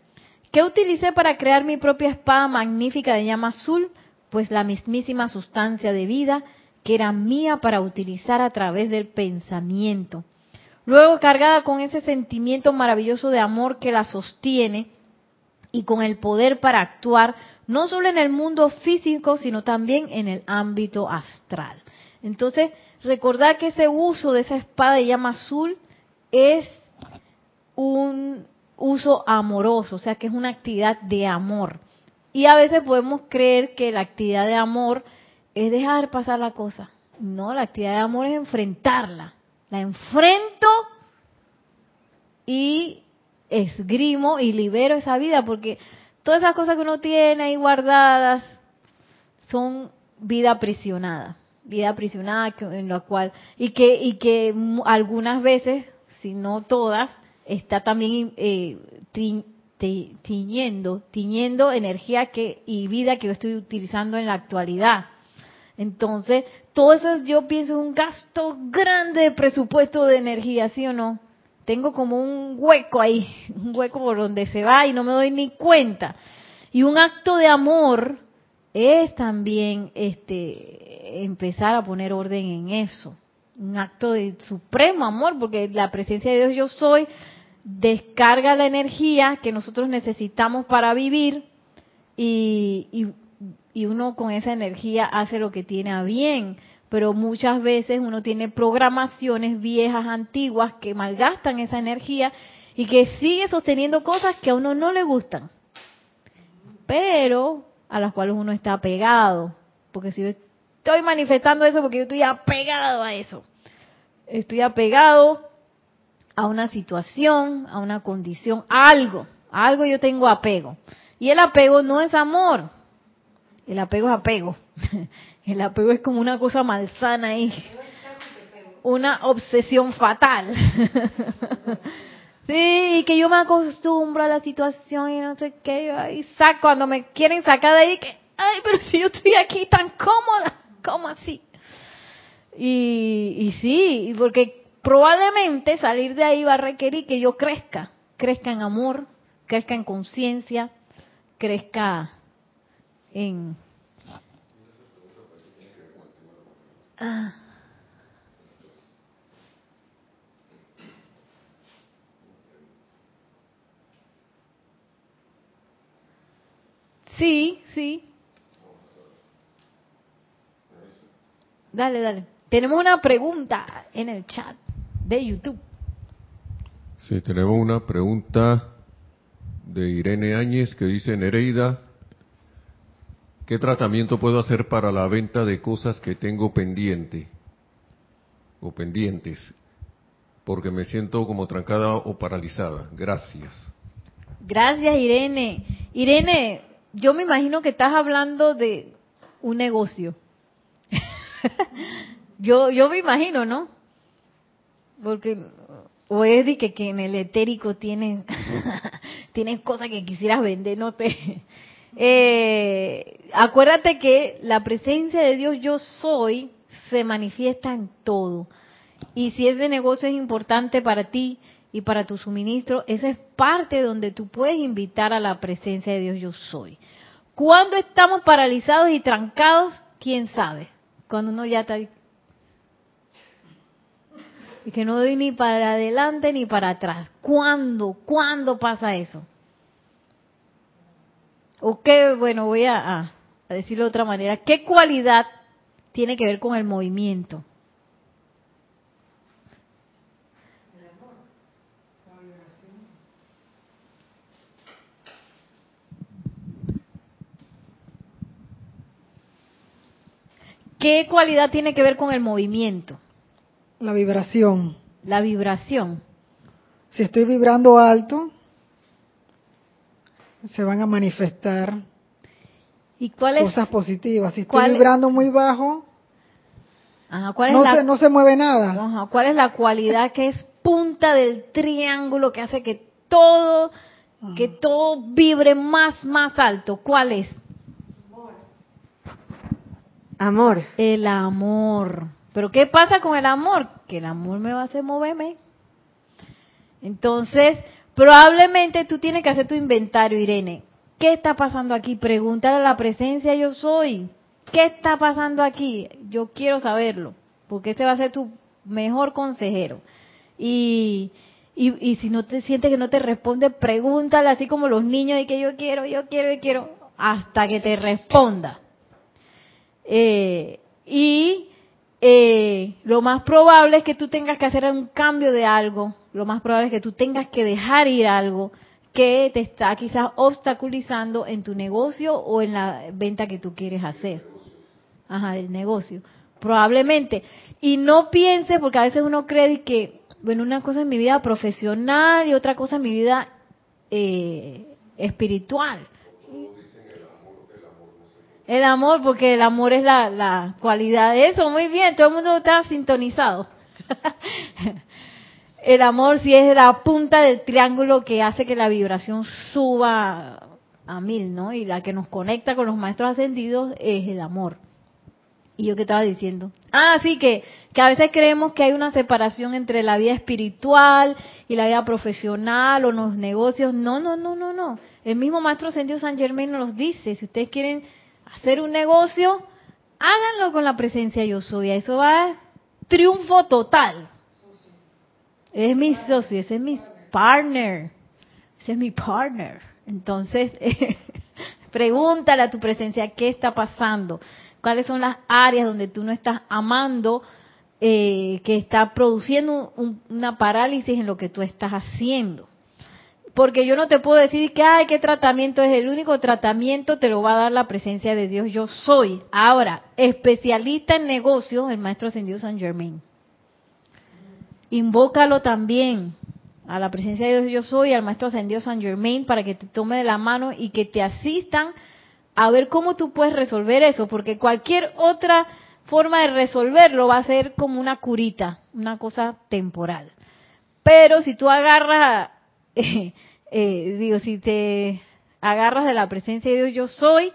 ¿Qué utilicé para crear mi propia espada magnífica de llama azul? Pues la mismísima sustancia de vida que era mía para utilizar a través del pensamiento. Luego cargada con ese sentimiento maravilloso de amor que la sostiene, y con el poder para actuar no solo en el mundo físico, sino también en el ámbito astral. Entonces, recordar que ese uso de esa espada de llama azul es un uso amoroso, o sea que es una actividad de amor. Y a veces podemos creer que la actividad de amor es dejar pasar la cosa. No, la actividad de amor es enfrentarla. La enfrento y esgrimo y libero esa vida, porque todas esas cosas que uno tiene ahí guardadas son vida aprisionada, vida aprisionada en la cual y que y que algunas veces, si no todas, está también eh, tiñendo, tiñendo energía que y vida que yo estoy utilizando en la actualidad. Entonces, todo eso yo pienso es un gasto grande de presupuesto de energía, ¿sí o no? Tengo como un hueco ahí, [laughs] un hueco por donde se va y no me doy ni cuenta. Y un acto de amor es también este empezar a poner orden en eso. Un acto de supremo amor, porque la presencia de Dios yo soy descarga la energía que nosotros necesitamos para vivir y, y, y uno con esa energía hace lo que tiene a bien pero muchas veces uno tiene programaciones viejas, antiguas, que malgastan esa energía y que sigue sosteniendo cosas que a uno no le gustan, pero a las cuales uno está apegado. Porque si yo estoy manifestando eso, porque yo estoy apegado a eso, estoy apegado a una situación, a una condición, a algo, a algo yo tengo apego. Y el apego no es amor, el apego es apego. [laughs] El apego es como una cosa malsana ahí. Una obsesión fatal. [laughs] Sí, que yo me acostumbro a la situación y no sé qué. Y saco, cuando me quieren sacar de ahí, que, ay, pero si yo estoy aquí tan cómoda, ¿cómo así? Y, y sí, porque probablemente salir de ahí va a requerir que yo crezca. Crezca en amor, crezca en conciencia, crezca en Ah. Sí, sí. Dale, dale. Tenemos una pregunta en el chat de YouTube. Sí, tenemos una pregunta de Irene Áñez que dice, Nereida, ¿Qué tratamiento puedo hacer para la venta de cosas que tengo pendiente o pendientes? porque me siento como trancada o paralizada. Gracias. Gracias, Irene. Irene, yo me imagino que estás hablando de un negocio. [laughs] yo, yo me imagino, ¿no? Porque o es que, que en el etérico tienen, [laughs] tienen cosas que quisieras vender, no te. Eh, acuérdate que la presencia de Dios yo soy se manifiesta en todo. Y si ese negocio es importante para ti y para tu suministro, esa es parte donde tú puedes invitar a la presencia de Dios yo soy. Cuando estamos paralizados y trancados, quién sabe. Cuando uno ya está y que no doy ni para adelante ni para atrás. ¿Cuándo? ¿Cuándo pasa eso? O qué, bueno, voy a, a decirlo de otra manera. ¿Qué cualidad tiene que ver con el movimiento? ¿Qué cualidad tiene que ver con el movimiento? La vibración. La vibración. Si estoy vibrando alto, se van a manifestar ¿Y cuál es, cosas positivas. Si estoy vibrando muy bajo, ajá, cuál es no, la, se, no se mueve nada. ajá, cuál es la cualidad que es punta del triángulo que hace que todo, que todo vibre más, más alto? ¿Cuál es? Amor. El amor. Pero ¿qué pasa con el amor? Que el amor me va a hacer moverme. Entonces, probablemente tú tienes que hacer tu inventario, Irene. ¿Qué está pasando aquí? Pregúntale a la presencia yo soy. ¿Qué está pasando aquí? Yo quiero saberlo, porque este va a ser tu mejor consejero. Y, y, y si no te sientes que no te responde, pregúntale así como los niños de que yo quiero, yo quiero, yo quiero, hasta que te responda. Eh, y eh, lo más probable es que tú tengas que hacer un cambio de algo, lo más probable es que tú tengas que dejar ir algo que te está quizás obstaculizando en tu negocio o en la venta que tú quieres hacer. Ajá, el negocio. Probablemente. Y no pienses, porque a veces uno cree que, bueno, una cosa es mi vida profesional y otra cosa es mi vida eh, espiritual. El amor, porque el amor es la, la cualidad de eso. Muy bien, todo el mundo está sintonizado. [laughs] el amor sí es la punta del triángulo que hace que la vibración suba a mil, ¿no? Y la que nos conecta con los maestros ascendidos es el amor. ¿Y yo qué estaba diciendo? Ah, sí, que, que a veces creemos que hay una separación entre la vida espiritual y la vida profesional o los negocios. No, no, no, no, no. El mismo Maestro Ascendido San Germain nos dice, si ustedes quieren hacer un negocio, háganlo con la presencia yo soy. Eso va triunfo total. Es mi socio, ese es mi partner. Ese es mi partner. Entonces, [laughs] pregúntale a tu presencia qué está pasando, cuáles son las áreas donde tú no estás amando, eh, que está produciendo un- una parálisis en lo que tú estás haciendo. Porque yo no te puedo decir que, ay, qué tratamiento es. El único tratamiento te lo va a dar la presencia de Dios. Yo soy. Ahora, especialista en negocios, el maestro ascendido San Germain. Invócalo también a la presencia de Dios yo soy, al maestro ascendido San Germain, para que te tome de la mano y que te asistan a ver cómo tú puedes resolver eso, porque cualquier otra forma de resolverlo va a ser como una curita, una cosa temporal. Pero si tú agarras, [laughs] eh, digo, si te agarras de la presencia de Dios yo soy,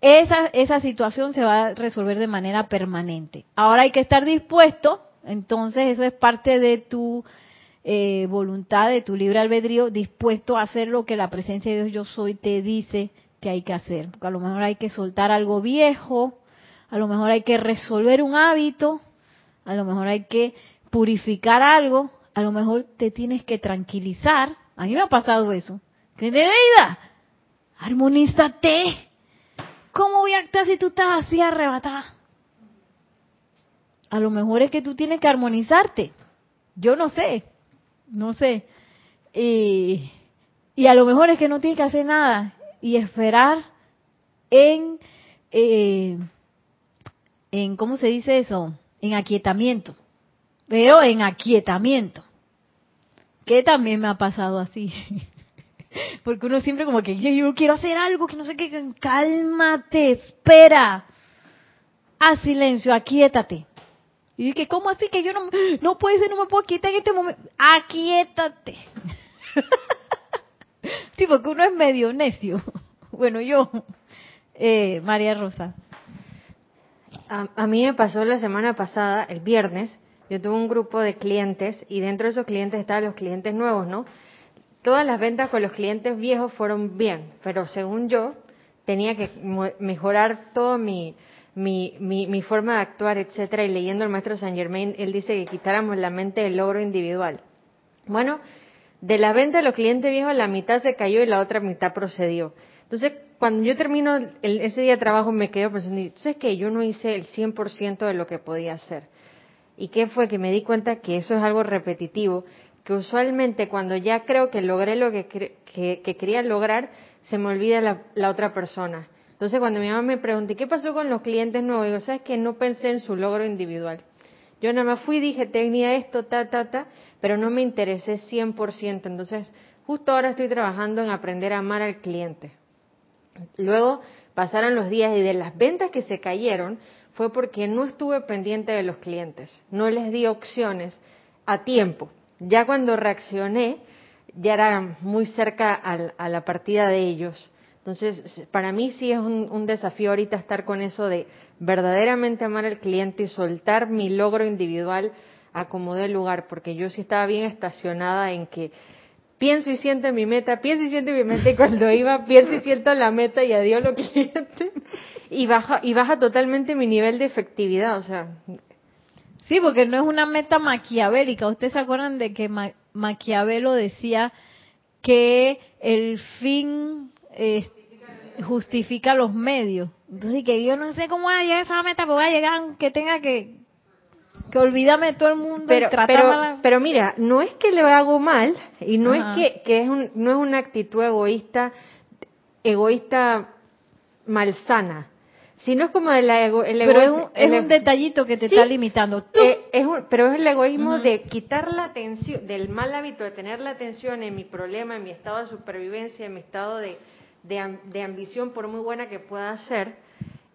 esa, esa situación se va a resolver de manera permanente. Ahora hay que estar dispuesto, entonces eso es parte de tu eh, voluntad, de tu libre albedrío, dispuesto a hacer lo que la presencia de Dios yo soy te dice que hay que hacer. Porque a lo mejor hay que soltar algo viejo, a lo mejor hay que resolver un hábito, a lo mejor hay que purificar algo, a lo mejor te tienes que tranquilizar. A mí me ha pasado eso. ¿Qué Nereida? Armonízate. ¿Cómo voy a actuar si tú estás así arrebatada? A lo mejor es que tú tienes que armonizarte. Yo no sé, no sé. Y, y a lo mejor es que no tienes que hacer nada y esperar en, eh, en ¿cómo se dice eso? En aquietamiento. pero en aquietamiento. Que también me ha pasado así. [laughs] Porque uno siempre como que yo, quiero hacer algo, que no sé qué, cálmate, espera. Haz silencio, aquietate. Y dije, ¿cómo así que yo no, no puede ser, no me puedo quietar en este momento? Aquietate. sí, [laughs] porque uno es medio necio. [laughs] Bueno, yo, eh, María Rosa. A, a mí me pasó la semana pasada, el viernes, yo tuve un grupo de clientes y dentro de esos clientes estaban los clientes nuevos, ¿no? Todas las ventas con los clientes viejos fueron bien, pero según yo tenía que mejorar todo mi, forma de actuar, etcétera, y leyendo el maestro Saint Germain, él dice que quitáramos la mente del logro individual. Bueno, de la venta de los clientes viejos, la mitad se cayó y la otra mitad procedió. Entonces, cuando yo termino el- ese día de trabajo, me quedo pensando, ¿sabes qué? Yo no hice el 100% de lo que podía hacer. ¿Y qué fue? Que me di cuenta que eso es algo repetitivo, que usualmente cuando ya creo que logré lo que, que quería lograr, se me olvida la, la otra persona. Entonces, cuando mi mamá me pregunta, ¿qué pasó con los clientes nuevos? Digo, ¿sabes que No pensé en su logro individual. Yo nada más fui, dije, tenía esto, ta, ta, ta, pero no me interesé 100%. Entonces, justo ahora estoy trabajando en aprender a amar al cliente. Luego pasaron los días y de las ventas que se cayeron fue porque no estuve pendiente de los clientes, no les di opciones a tiempo. Ya cuando reaccioné, ya era muy cerca a la partida de ellos. Entonces, para mí sí es un, desafío ahorita estar con eso de verdaderamente amar al cliente y soltar mi logro individual a como dé lugar, porque yo sí estaba bien estacionada en que pienso y siento en mi meta, pienso y siento en mi meta y cuando iba pienso y siento en la meta y adiós los [laughs] clientes y baja y baja totalmente mi nivel de efectividad, o sea, Sí, porque no es una meta maquiavélica. ¿Ustedes se acuerdan de que Ma- Maquiavelo decía que el fin eh, justifica los medios? Entonces, que yo no sé cómo voy a llegar a esa meta, pero voy a llegar aunque tenga que, que olvidarme de todo el mundo pero y pero mal a- pero mira, no es que le hago mal y no Ajá. es que, que es un, no es una actitud egoísta egoísta malsana, sino es como el, ego, el Pero es un, es el- un detallito que te Sí. está limitando. Eh, es un- pero es el egoísmo de quitar la atención, del mal hábito de tener la atención en mi problema, en mi estado de supervivencia, en mi estado de, de, de ambición, por muy buena que pueda ser,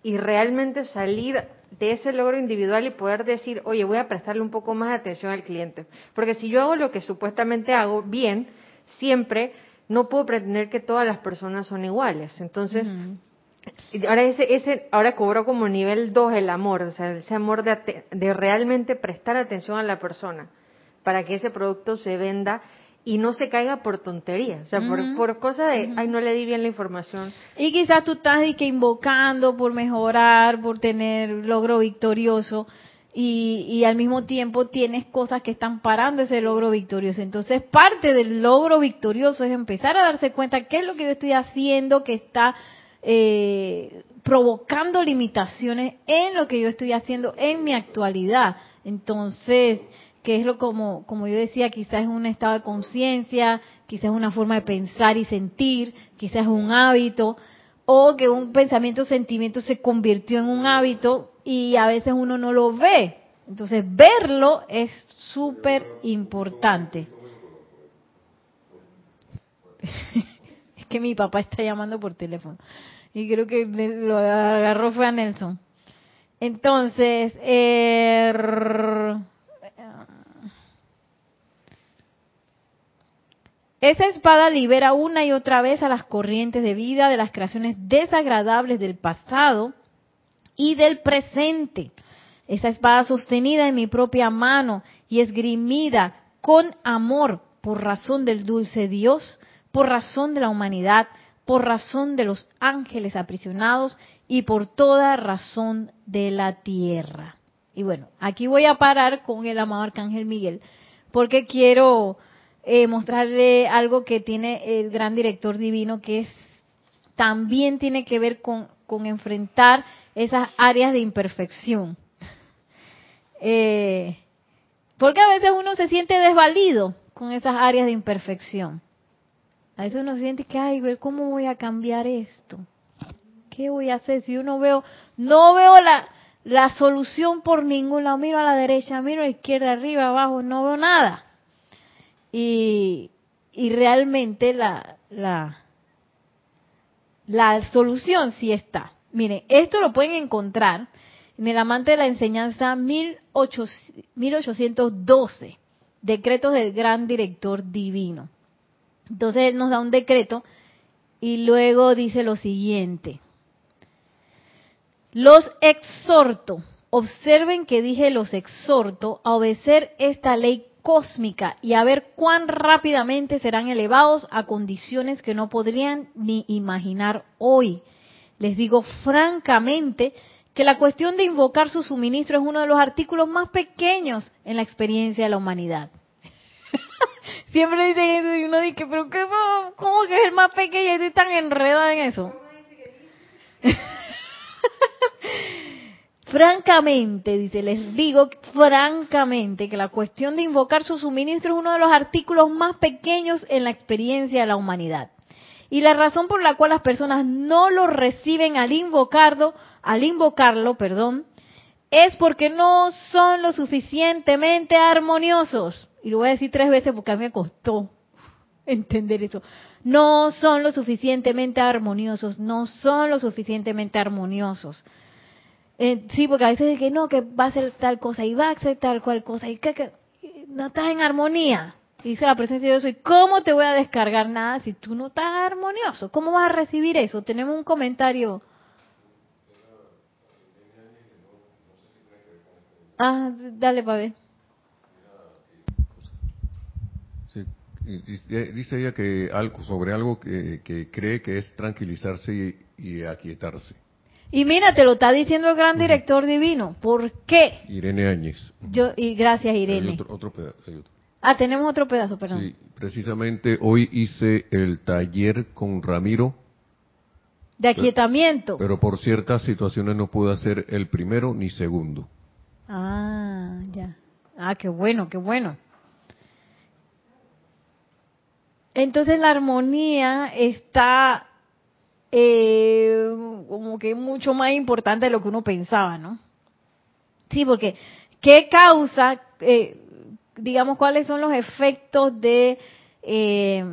y realmente salir de ese logro individual y poder decir, oye, voy a prestarle un poco más de atención al cliente. Porque si yo hago lo que supuestamente hago bien, siempre, no puedo pretender que todas las personas son iguales. Entonces, ahora ese, ese ahora cobró como nivel 2 el amor, o sea, ese amor de, de realmente prestar atención a la persona para que ese producto se venda y no se caiga por tontería, o sea, por, por cosa de, ay, no le di bien la información. Y quizás tú estás y que invocando por mejorar, por tener logro victorioso y, y al mismo tiempo tienes cosas que están parando ese logro victorioso. Entonces parte del logro victorioso es empezar a darse cuenta qué es lo que yo estoy haciendo que está eh, provocando limitaciones en lo que yo estoy haciendo en mi actualidad. Entonces, que es lo como, como yo decía, quizás es un estado de conciencia, quizás es una forma de pensar y sentir, quizás es un hábito, o que un pensamiento o sentimiento se convirtió en un hábito y a veces uno no lo ve. Entonces, verlo es súper importante. [laughs] es que mi papá está llamando por teléfono y creo que lo agarró fue a Nelson. Entonces, rrr, esa espada libera una y otra vez a las corrientes de vida de las creaciones desagradables del pasado y del presente. Esa espada sostenida en mi propia mano y esgrimida con amor por razón del dulce Dios, por razón de la humanidad, por razón de los ángeles aprisionados y por toda razón de la tierra. Y bueno, aquí voy a parar con el amado Arcángel Miguel, porque quiero eh, mostrarle algo que tiene el gran director divino, que es también tiene que ver con, con enfrentar esas áreas de imperfección. [laughs] Eh, porque a veces uno se siente desvalido con esas áreas de imperfección. A veces uno siente que, ay, ver cómo voy a cambiar esto. ¿Qué voy a hacer si yo no veo, no veo la, la solución por ningún lado. Miro a la derecha, miro a la izquierda, arriba, abajo, no veo nada. Y, y realmente la, la, la solución sí está. Miren, esto lo pueden encontrar en el amante de la enseñanza 1812, decretos del gran director divino. Entonces él nos da un decreto y luego dice lo siguiente. Los exhorto, observen que dije los exhorto a obedecer esta ley cósmica y a ver cuán rápidamente serán elevados a condiciones que no podrían ni imaginar hoy. Les digo francamente que la cuestión de invocar su suministro es uno de los artículos más pequeños en la experiencia de la humanidad. [laughs] Siempre dicen eso y uno dice, pero qué, ¿cómo que es el más pequeño y estoy tan enredada en eso? [laughs] francamente, dice, les digo francamente que la cuestión de invocar su suministro es uno de los artículos más pequeños en la experiencia de la humanidad. Y la razón por la cual las personas no lo reciben al invocarlo, al invocarlo, perdón, es porque no son lo suficientemente armoniosos. Y lo voy a decir tres veces porque a mí me costó entender eso. No son lo suficientemente armoniosos, no son lo suficientemente armoniosos. Eh, sí, porque a veces es que no, que va a ser tal cosa y va a ser tal cual cosa y que, que no estás en armonía dice la presencia de Dios, ¿y cómo te voy a descargar nada si tú no estás armonioso? ¿Cómo vas a recibir eso? Tenemos un comentario. Ah, dale para ver. Dice ella que algo sobre algo que, cree que es tranquilizarse y, aquietarse. Y mira, te lo está diciendo el gran director divino. ¿Por qué? Irene Áñez. Yo y gracias Irene. otro, otro, otro. Ah, tenemos otro pedazo, perdón. Sí, precisamente hoy hice el taller con Ramiro. De aquietamiento. Pero, por ciertas situaciones no pude hacer el primero ni segundo. Ah, ya. Ah, qué bueno, qué bueno. Entonces la armonía está eh, como que mucho más importante de lo que uno pensaba, ¿no? Sí, porque ¿qué causa? Eh, digamos, cuáles son los efectos de eh,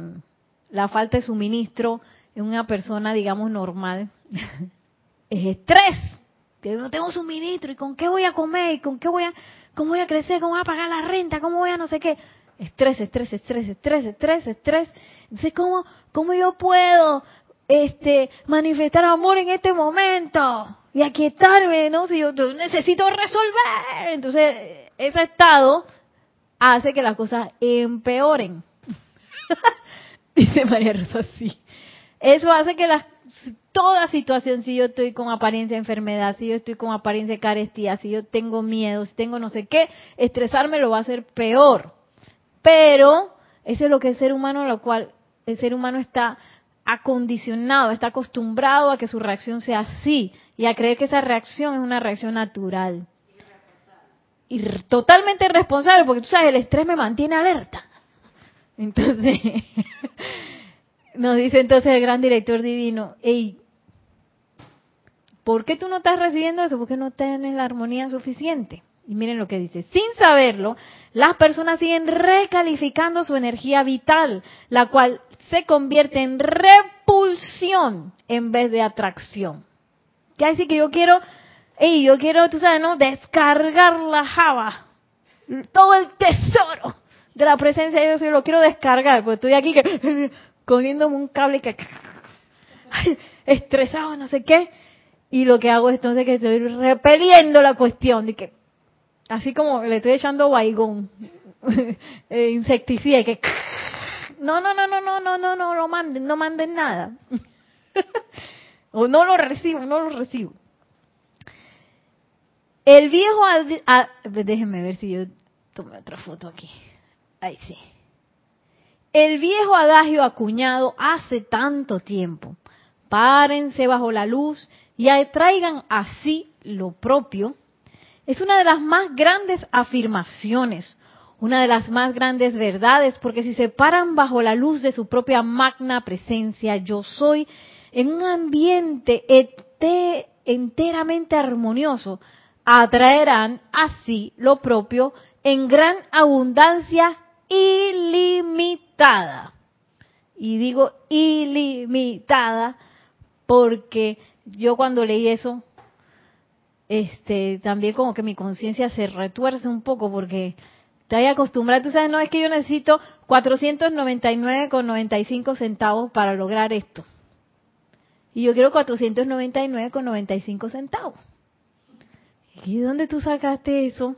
la falta de suministro en una persona, digamos, normal. [laughs] es estrés, que no tengo suministro, ¿y con qué voy a comer? ¿Y con qué voy a, cómo voy a crecer? ¿Cómo voy a pagar la renta? ¿Cómo voy a no sé qué? Estrés, estrés, estrés, estrés, estrés, estrés. Entonces, ¿cómo, cómo yo puedo este, manifestar amor en este momento? Y aquietarme, ¿no? Si yo necesito resolver. Entonces, ese estado hace que las cosas empeoren. [laughs] Dice María Rosa, sí. Eso hace que las, toda situación, si yo estoy con apariencia de enfermedad, si yo estoy con apariencia de carestía, si yo tengo miedo, si tengo no sé qué, estresarme lo va a hacer peor. Pero eso es lo que el ser humano, lo cual el ser humano está acondicionado, está acostumbrado a que su reacción sea así y a creer que esa reacción es una reacción natural y totalmente irresponsable, porque tú sabes, el estrés me mantiene alerta. [laughs] Entonces, [laughs] nos dice entonces el gran director divino, hey, ¿por qué tú no estás recibiendo eso? Porque no tienes la armonía suficiente. Y miren lo que dice, sin saberlo, las personas siguen recalificando su energía vital, la cual se convierte en repulsión en vez de atracción. ¿Qué decir que yo quiero y yo quiero, tú sabes, ¿no? Descargar la java. Todo el tesoro de la presencia de Dios, yo lo quiero descargar, porque estoy aquí que, [laughs] cogiéndome un cable que, [laughs] estresado, no sé qué. Y lo que hago es entonces que estoy repeliendo la cuestión de que, así como le estoy echando baigón, [laughs] eh, insecticida, que, no, no, no, no, no, no, no, no, no manden, no manden nada. [laughs] o no lo recibo, no lo recibo. El viejo, déjenme ver si yo tomé otra foto aquí. Ahí sí. El viejo adagio acuñado hace tanto tiempo. Párense bajo la luz y atraigan así lo propio. Es una de las más grandes afirmaciones, una de las más grandes verdades, porque si se paran bajo la luz de su propia magna presencia, yo soy, en un ambiente enteramente armonioso, atraerán así lo propio en gran abundancia ilimitada. Y digo ilimitada porque yo cuando leí eso, este, también como que mi conciencia se retuerce un poco porque te hay acostumbrado, tú sabes, no es que yo necesito 499,95 centavos para lograr esto. Y yo quiero 499,95 centavos. ¿Y de dónde tú sacaste eso?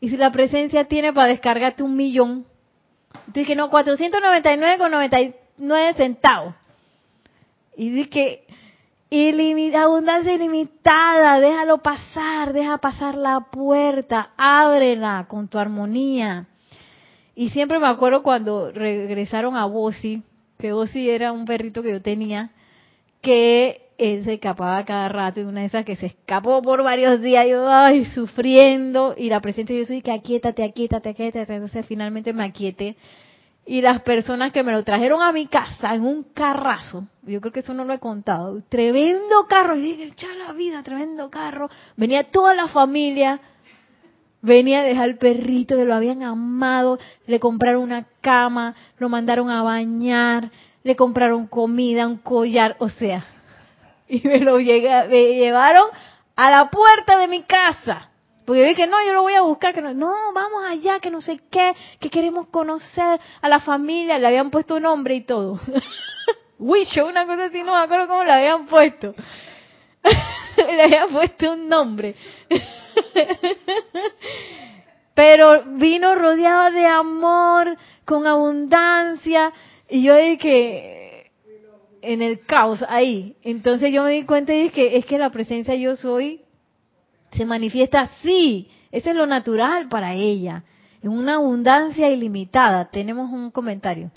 Y si la presencia tiene para descargarte un millón. Tú dices, no, 499,99 centavos. Y que abundancia ilimitada, déjalo pasar, deja pasar la puerta, ábrela con tu armonía. Y siempre me acuerdo cuando regresaron a Bossy, que Bossy era un perrito que yo tenía, que él se escapaba cada rato y una de esas que se escapó por varios días, yo, ay, sufriendo, y la presencia yo soy que aquíétate, aquíétate, aquíétate, entonces finalmente me aquieté. Y las personas que me lo trajeron a mi casa en un carrazo, yo creo que eso no lo he contado, tremendo carro, y dije, echa la vida, tremendo carro, venía toda la familia, venía a dejar el perrito que lo habían amado, le compraron una cama, lo mandaron a bañar, le compraron comida, un collar, o sea, [laughs] y me lo llevaron a la puerta de mi casa. Porque yo dije, no, yo lo voy a buscar, que no, no, vamos allá, que no sé qué, que queremos conocer a la familia, le habían puesto nombre y todo. [laughs] Wisho, una cosa así, no me acuerdo cómo le habían puesto. [laughs] le habían puesto un nombre. [laughs] Pero vino rodeado de amor, con abundancia, y yo dije, en el caos ahí. Entonces yo me di cuenta y dije, es que la presencia yo soy se manifiesta así. Ese es lo natural para ella. En una abundancia ilimitada. Tenemos un comentario.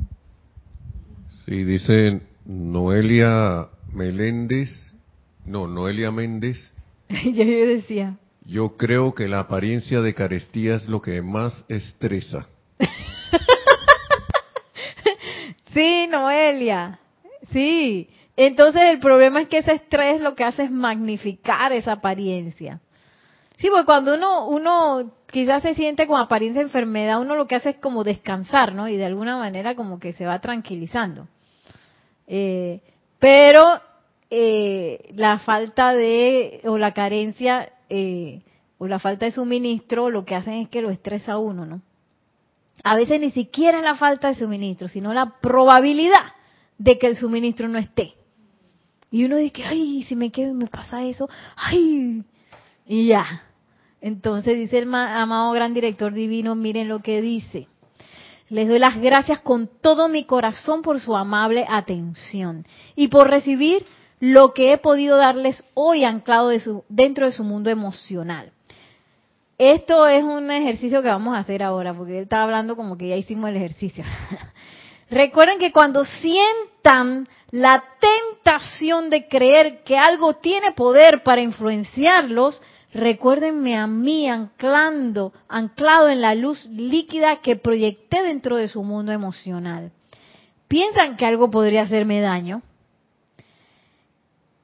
Sí, dice Noelia Meléndez. No, Noelia Méndez. [laughs] ya yo decía. Yo creo que la apariencia de carestía es lo que más estresa. [laughs] Sí, Noelia. Sí. Entonces el problema es que ese estrés lo que hace es magnificar esa apariencia. Sí, porque cuando uno, uno quizás se siente con apariencia de enfermedad, uno lo que hace es como descansar, ¿no? Y de alguna manera como que se va tranquilizando. Eh, pero eh, la falta de, o la carencia, eh, o la falta de suministro, lo que hacen es que lo estresa uno, ¿no? a veces ni siquiera la falta de suministro, sino la probabilidad de que el suministro no esté. Y uno dice, ay, si me quedo y me pasa eso, ay, y ya. Entonces dice el amado gran director divino, miren lo que dice. Les doy las gracias con todo mi corazón por su amable atención y por recibir lo que he podido darles hoy anclado de su, dentro de su mundo emocional. Esto es un ejercicio que vamos a hacer ahora, porque él estaba hablando como que ya hicimos el ejercicio. [laughs] Recuerden que cuando sientan la tentación de creer que algo tiene poder para influenciarlos, recuérdenme a mí anclando, anclado en la luz líquida que proyecté dentro de su mundo emocional. ¿Piensan que algo podría hacerme daño?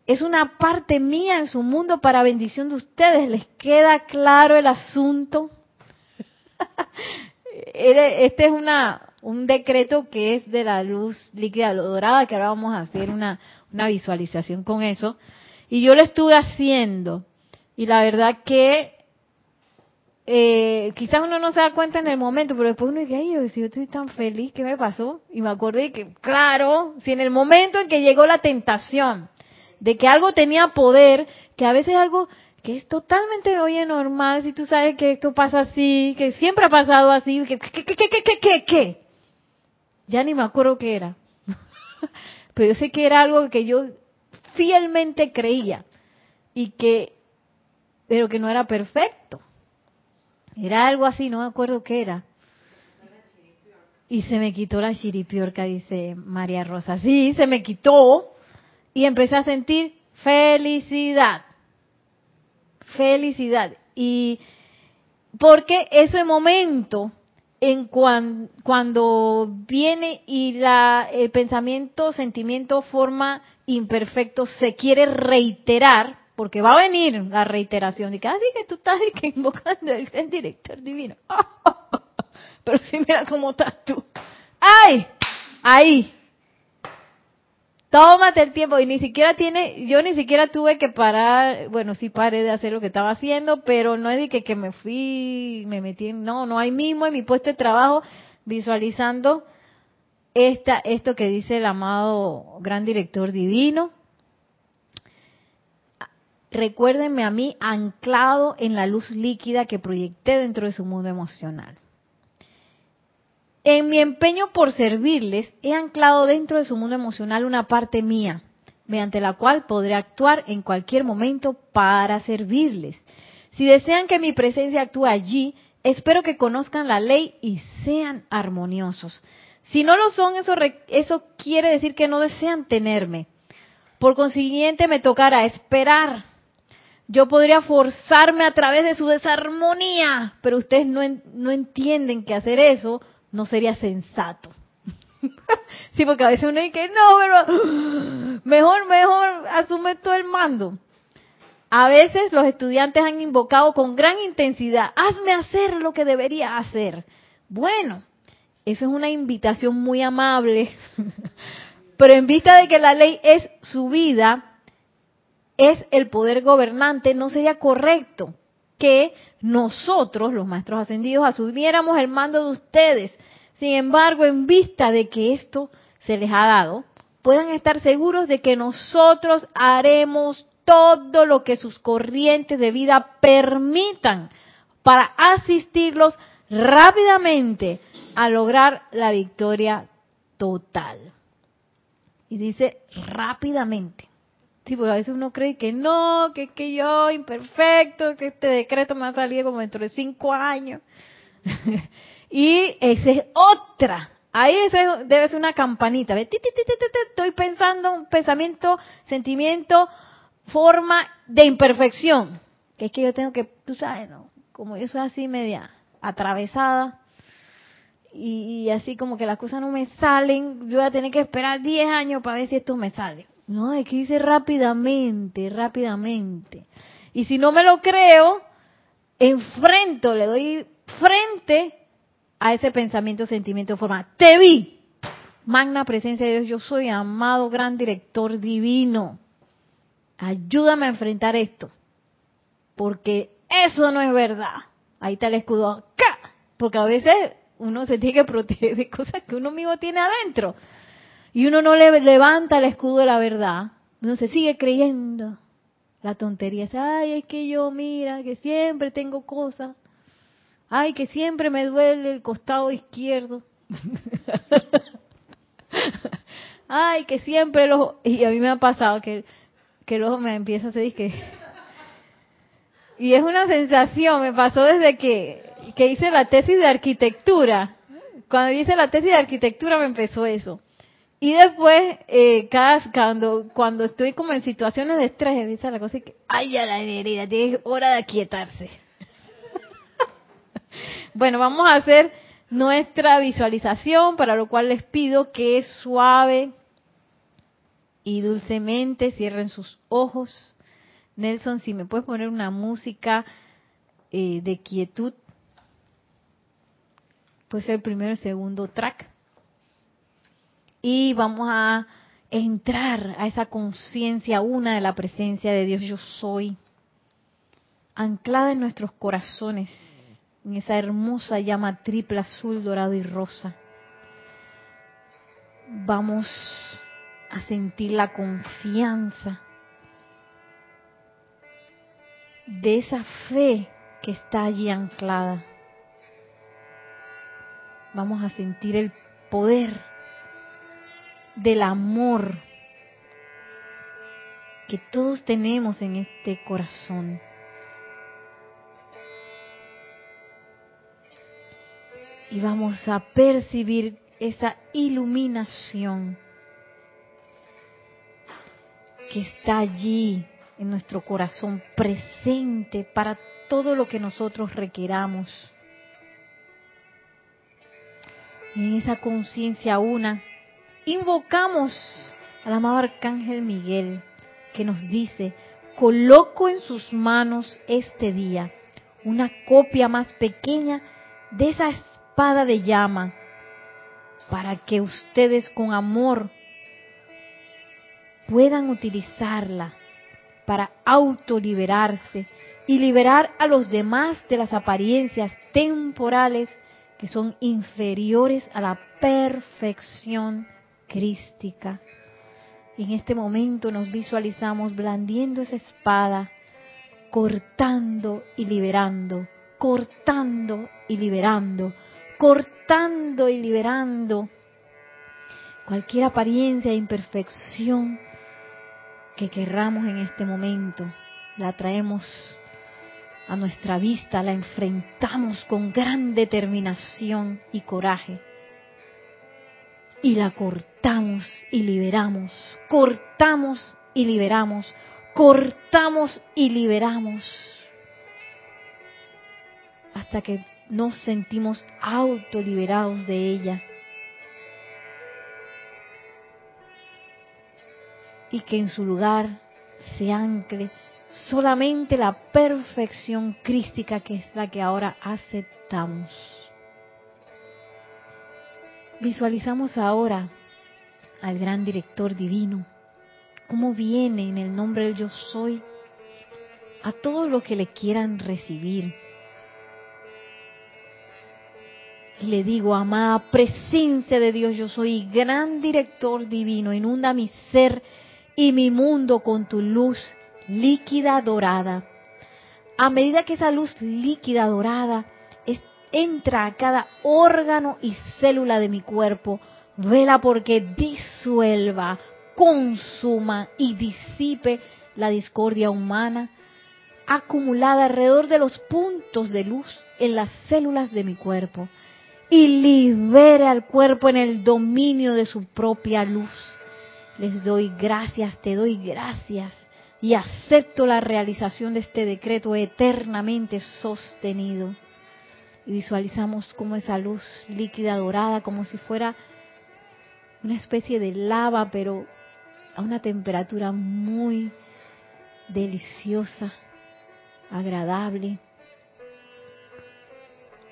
es una parte mía en su mundo para bendición de ustedes. ¿Les queda claro el asunto? [laughs] este es una, un decreto que es de la luz líquida dorada, que ahora vamos a hacer una, una visualización con eso. Y yo lo estuve haciendo. Y la verdad que eh, quizás uno no se da cuenta en el momento, pero después uno dice, ay, yo, yo estoy tan feliz, ¿qué me pasó? Y me acordé que, claro, si en el momento en que llegó la tentación, de que algo tenía poder, que a veces algo que es totalmente, oye, normal, si tú sabes que esto pasa así, que siempre ha pasado así, que, ¿qué, qué, qué, qué, qué, qué? Ya ni me acuerdo qué era. [laughs] Pero yo sé que era algo que yo fielmente creía y que, pero que no era perfecto. Era algo así, no me acuerdo qué era. Y se me quitó la chiripiorca, dice María Rosa. Sí, se me quitó y empecé a sentir felicidad. Felicidad. Y porque ese momento en cuando viene y la, el pensamiento, sentimiento, forma imperfecto se quiere reiterar, porque va a venir la reiteración. de que así que tú estás y que invocando al gran director divino. [laughs] Pero sí, mira cómo estás tú. ¡Ay! Ahí. Tómate el tiempo y ni siquiera tiene, yo ni siquiera tuve que parar, bueno, sí paré de hacer lo que estaba haciendo, pero no es de que, que me fui, me metí, en, no, no, hay mismo en mi puesto de trabajo visualizando esta, esto que dice el amado gran director divino. Recuérdenme a mí anclado en la luz líquida que proyecté dentro de su mundo emocional. En mi empeño por servirles, he anclado dentro de su mundo emocional una parte mía, mediante la cual podré actuar en cualquier momento para servirles. Si desean que mi presencia actúe allí, espero que conozcan la ley y sean armoniosos. Si no lo son, eso, eso quiere decir que no desean tenerme. Por consiguiente, me tocará esperar. Yo podría forzarme a través de su desarmonía, pero ustedes no, no entienden que hacer eso no sería sensato. [laughs] sí, porque a veces uno dice, no, pero mejor, mejor asume todo el mando. A veces los estudiantes han invocado con gran intensidad, hazme hacer lo que debería hacer. Bueno, eso es una invitación muy amable, [laughs] pero en vista de que la ley es su vida, es el poder gobernante, no sería correcto que nosotros, los maestros ascendidos, asumiéramos el mando de ustedes. Sin embargo, en vista de que esto se les ha dado, puedan estar seguros de que nosotros haremos todo lo que sus corrientes de vida permitan para asistirlos rápidamente a lograr la victoria total. Y dice rápidamente. Sí, a veces uno cree que no, que, que yo imperfecto, que este decreto me va a salir como dentro de cinco años. [laughs] y esa es otra. Ahí debe ser una campanita. Estoy pensando un pensamiento, sentimiento, forma de imperfección. Que es que yo tengo que, tú sabes, ¿no? Como yo soy así media atravesada y, y así como que las cosas no me salen, yo voy a tener que esperar 10 años para ver si esto me sale. No, que dice rápidamente, rápidamente. Y si no me lo creo, enfrento, le doy frente a ese pensamiento, sentimiento, forma. Te vi. Magna presencia de Dios, yo soy amado gran director divino. Ayúdame a enfrentar esto. Porque eso no es verdad. Ahí está el escudo acá. Porque a veces uno se tiene que proteger de cosas que uno mismo tiene adentro y uno no le levanta el escudo de la verdad, uno se sigue creyendo la tontería. Ay, es que yo, mira, que siempre tengo cosas. Ay, que siempre me duele el costado izquierdo. [laughs] Ay, que siempre los... Y a mí me ha pasado que, que el ojo me empieza a hacer que... [laughs] Y es una sensación, me pasó desde que, que hice la tesis de arquitectura. Cuando hice la tesis de arquitectura me empezó eso. Y después, eh, cada, cuando, cuando estoy como en situaciones de estrés, dice la cosa que, ay, ya la herida, tiene hora de aquietarse. [laughs] bueno, vamos a hacer nuestra visualización, para lo cual les pido que suave y dulcemente cierren sus ojos. Nelson, si me puedes poner una música eh, de quietud, puede ser el primero y segundo track y vamos a entrar a esa conciencia una de la presencia de Dios yo soy, anclada en nuestros corazones, en esa hermosa llama triple azul, dorado y rosa. Vamos a sentir la confianza de esa fe que está allí anclada. Vamos a sentir el poder del amor que todos tenemos en este corazón. Y vamos a percibir esa iluminación que está allí en nuestro corazón presente para todo lo que nosotros requeramos. En esa conciencia una invocamos al amado Arcángel Miguel, que nos dice, coloco en sus manos este día una copia más pequeña de esa espada de llama para que ustedes con amor puedan utilizarla para autoliberarse y liberar a los demás de las apariencias temporales que son inferiores a la perfección crística. En este momento nos visualizamos blandiendo esa espada, cortando y liberando, cortando y liberando, cortando y liberando cualquier apariencia de imperfección que querramos en este momento. La traemos a nuestra vista, la enfrentamos con gran determinación y coraje. Y la cortamos y liberamos, cortamos y liberamos, cortamos y liberamos. Hasta que nos sentimos autoliberados de ella. Y que en su lugar se ancle solamente la perfección crística que es la que ahora aceptamos. Visualizamos ahora al gran director divino, cómo viene en el nombre del yo soy a todo lo que le quieran recibir. Y le digo, amada presencia de Dios, yo soy gran director divino, inunda mi ser y mi mundo con tu luz líquida dorada. A medida que esa luz líquida dorada entra a cada órgano y célula de mi cuerpo, vela porque disuelva, consuma y disipe la discordia humana acumulada alrededor de los puntos de luz en las células de mi cuerpo y libere al cuerpo en el dominio de su propia luz. Les doy gracias, te doy gracias y acepto la realización de este decreto eternamente sostenido. Y visualizamos como esa luz líquida dorada, como si fuera una especie de lava, pero a una temperatura muy deliciosa, agradable.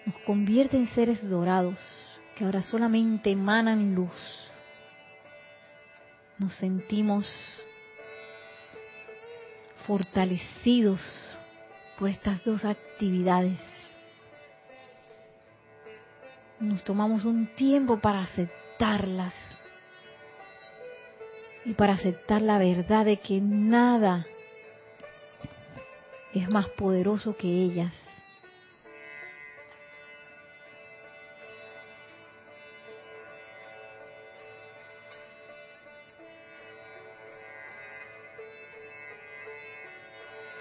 Nos convierte en seres dorados que ahora solamente emanan luz. Nos sentimos fortalecidos por estas dos actividades. Nos tomamos un tiempo para aceptarlas y para aceptar la verdad de que nada es más poderoso que ellas.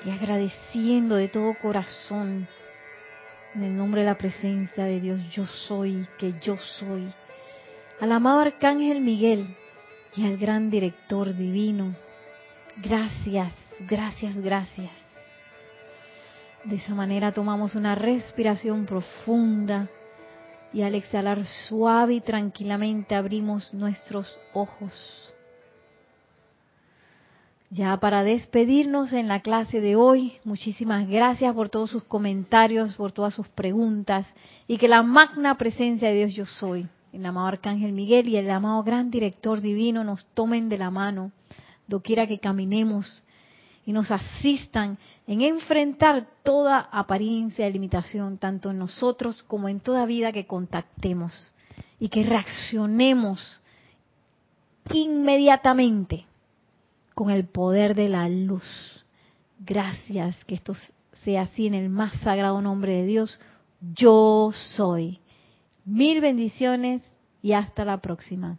y agradeciendo de todo corazón en el nombre de la presencia de Dios, yo soy, que yo soy, al amado Arcángel Miguel y al gran director divino. Gracias, gracias, gracias. De esa manera tomamos una respiración profunda y al exhalar suave y tranquilamente abrimos nuestros ojos. Ya para despedirnos en la clase de hoy, muchísimas gracias por todos sus comentarios, por todas sus preguntas y que la magna presencia de Dios yo soy, el amado Arcángel Miguel y el amado Gran Director Divino nos tomen de la mano, doquiera que caminemos y nos asistan en enfrentar toda apariencia de limitación, tanto en nosotros como en toda vida que contactemos y que reaccionemos inmediatamente con el poder de la luz. Gracias, que esto sea así en el más sagrado nombre de Dios. Yo soy. Mil bendiciones y hasta la próxima.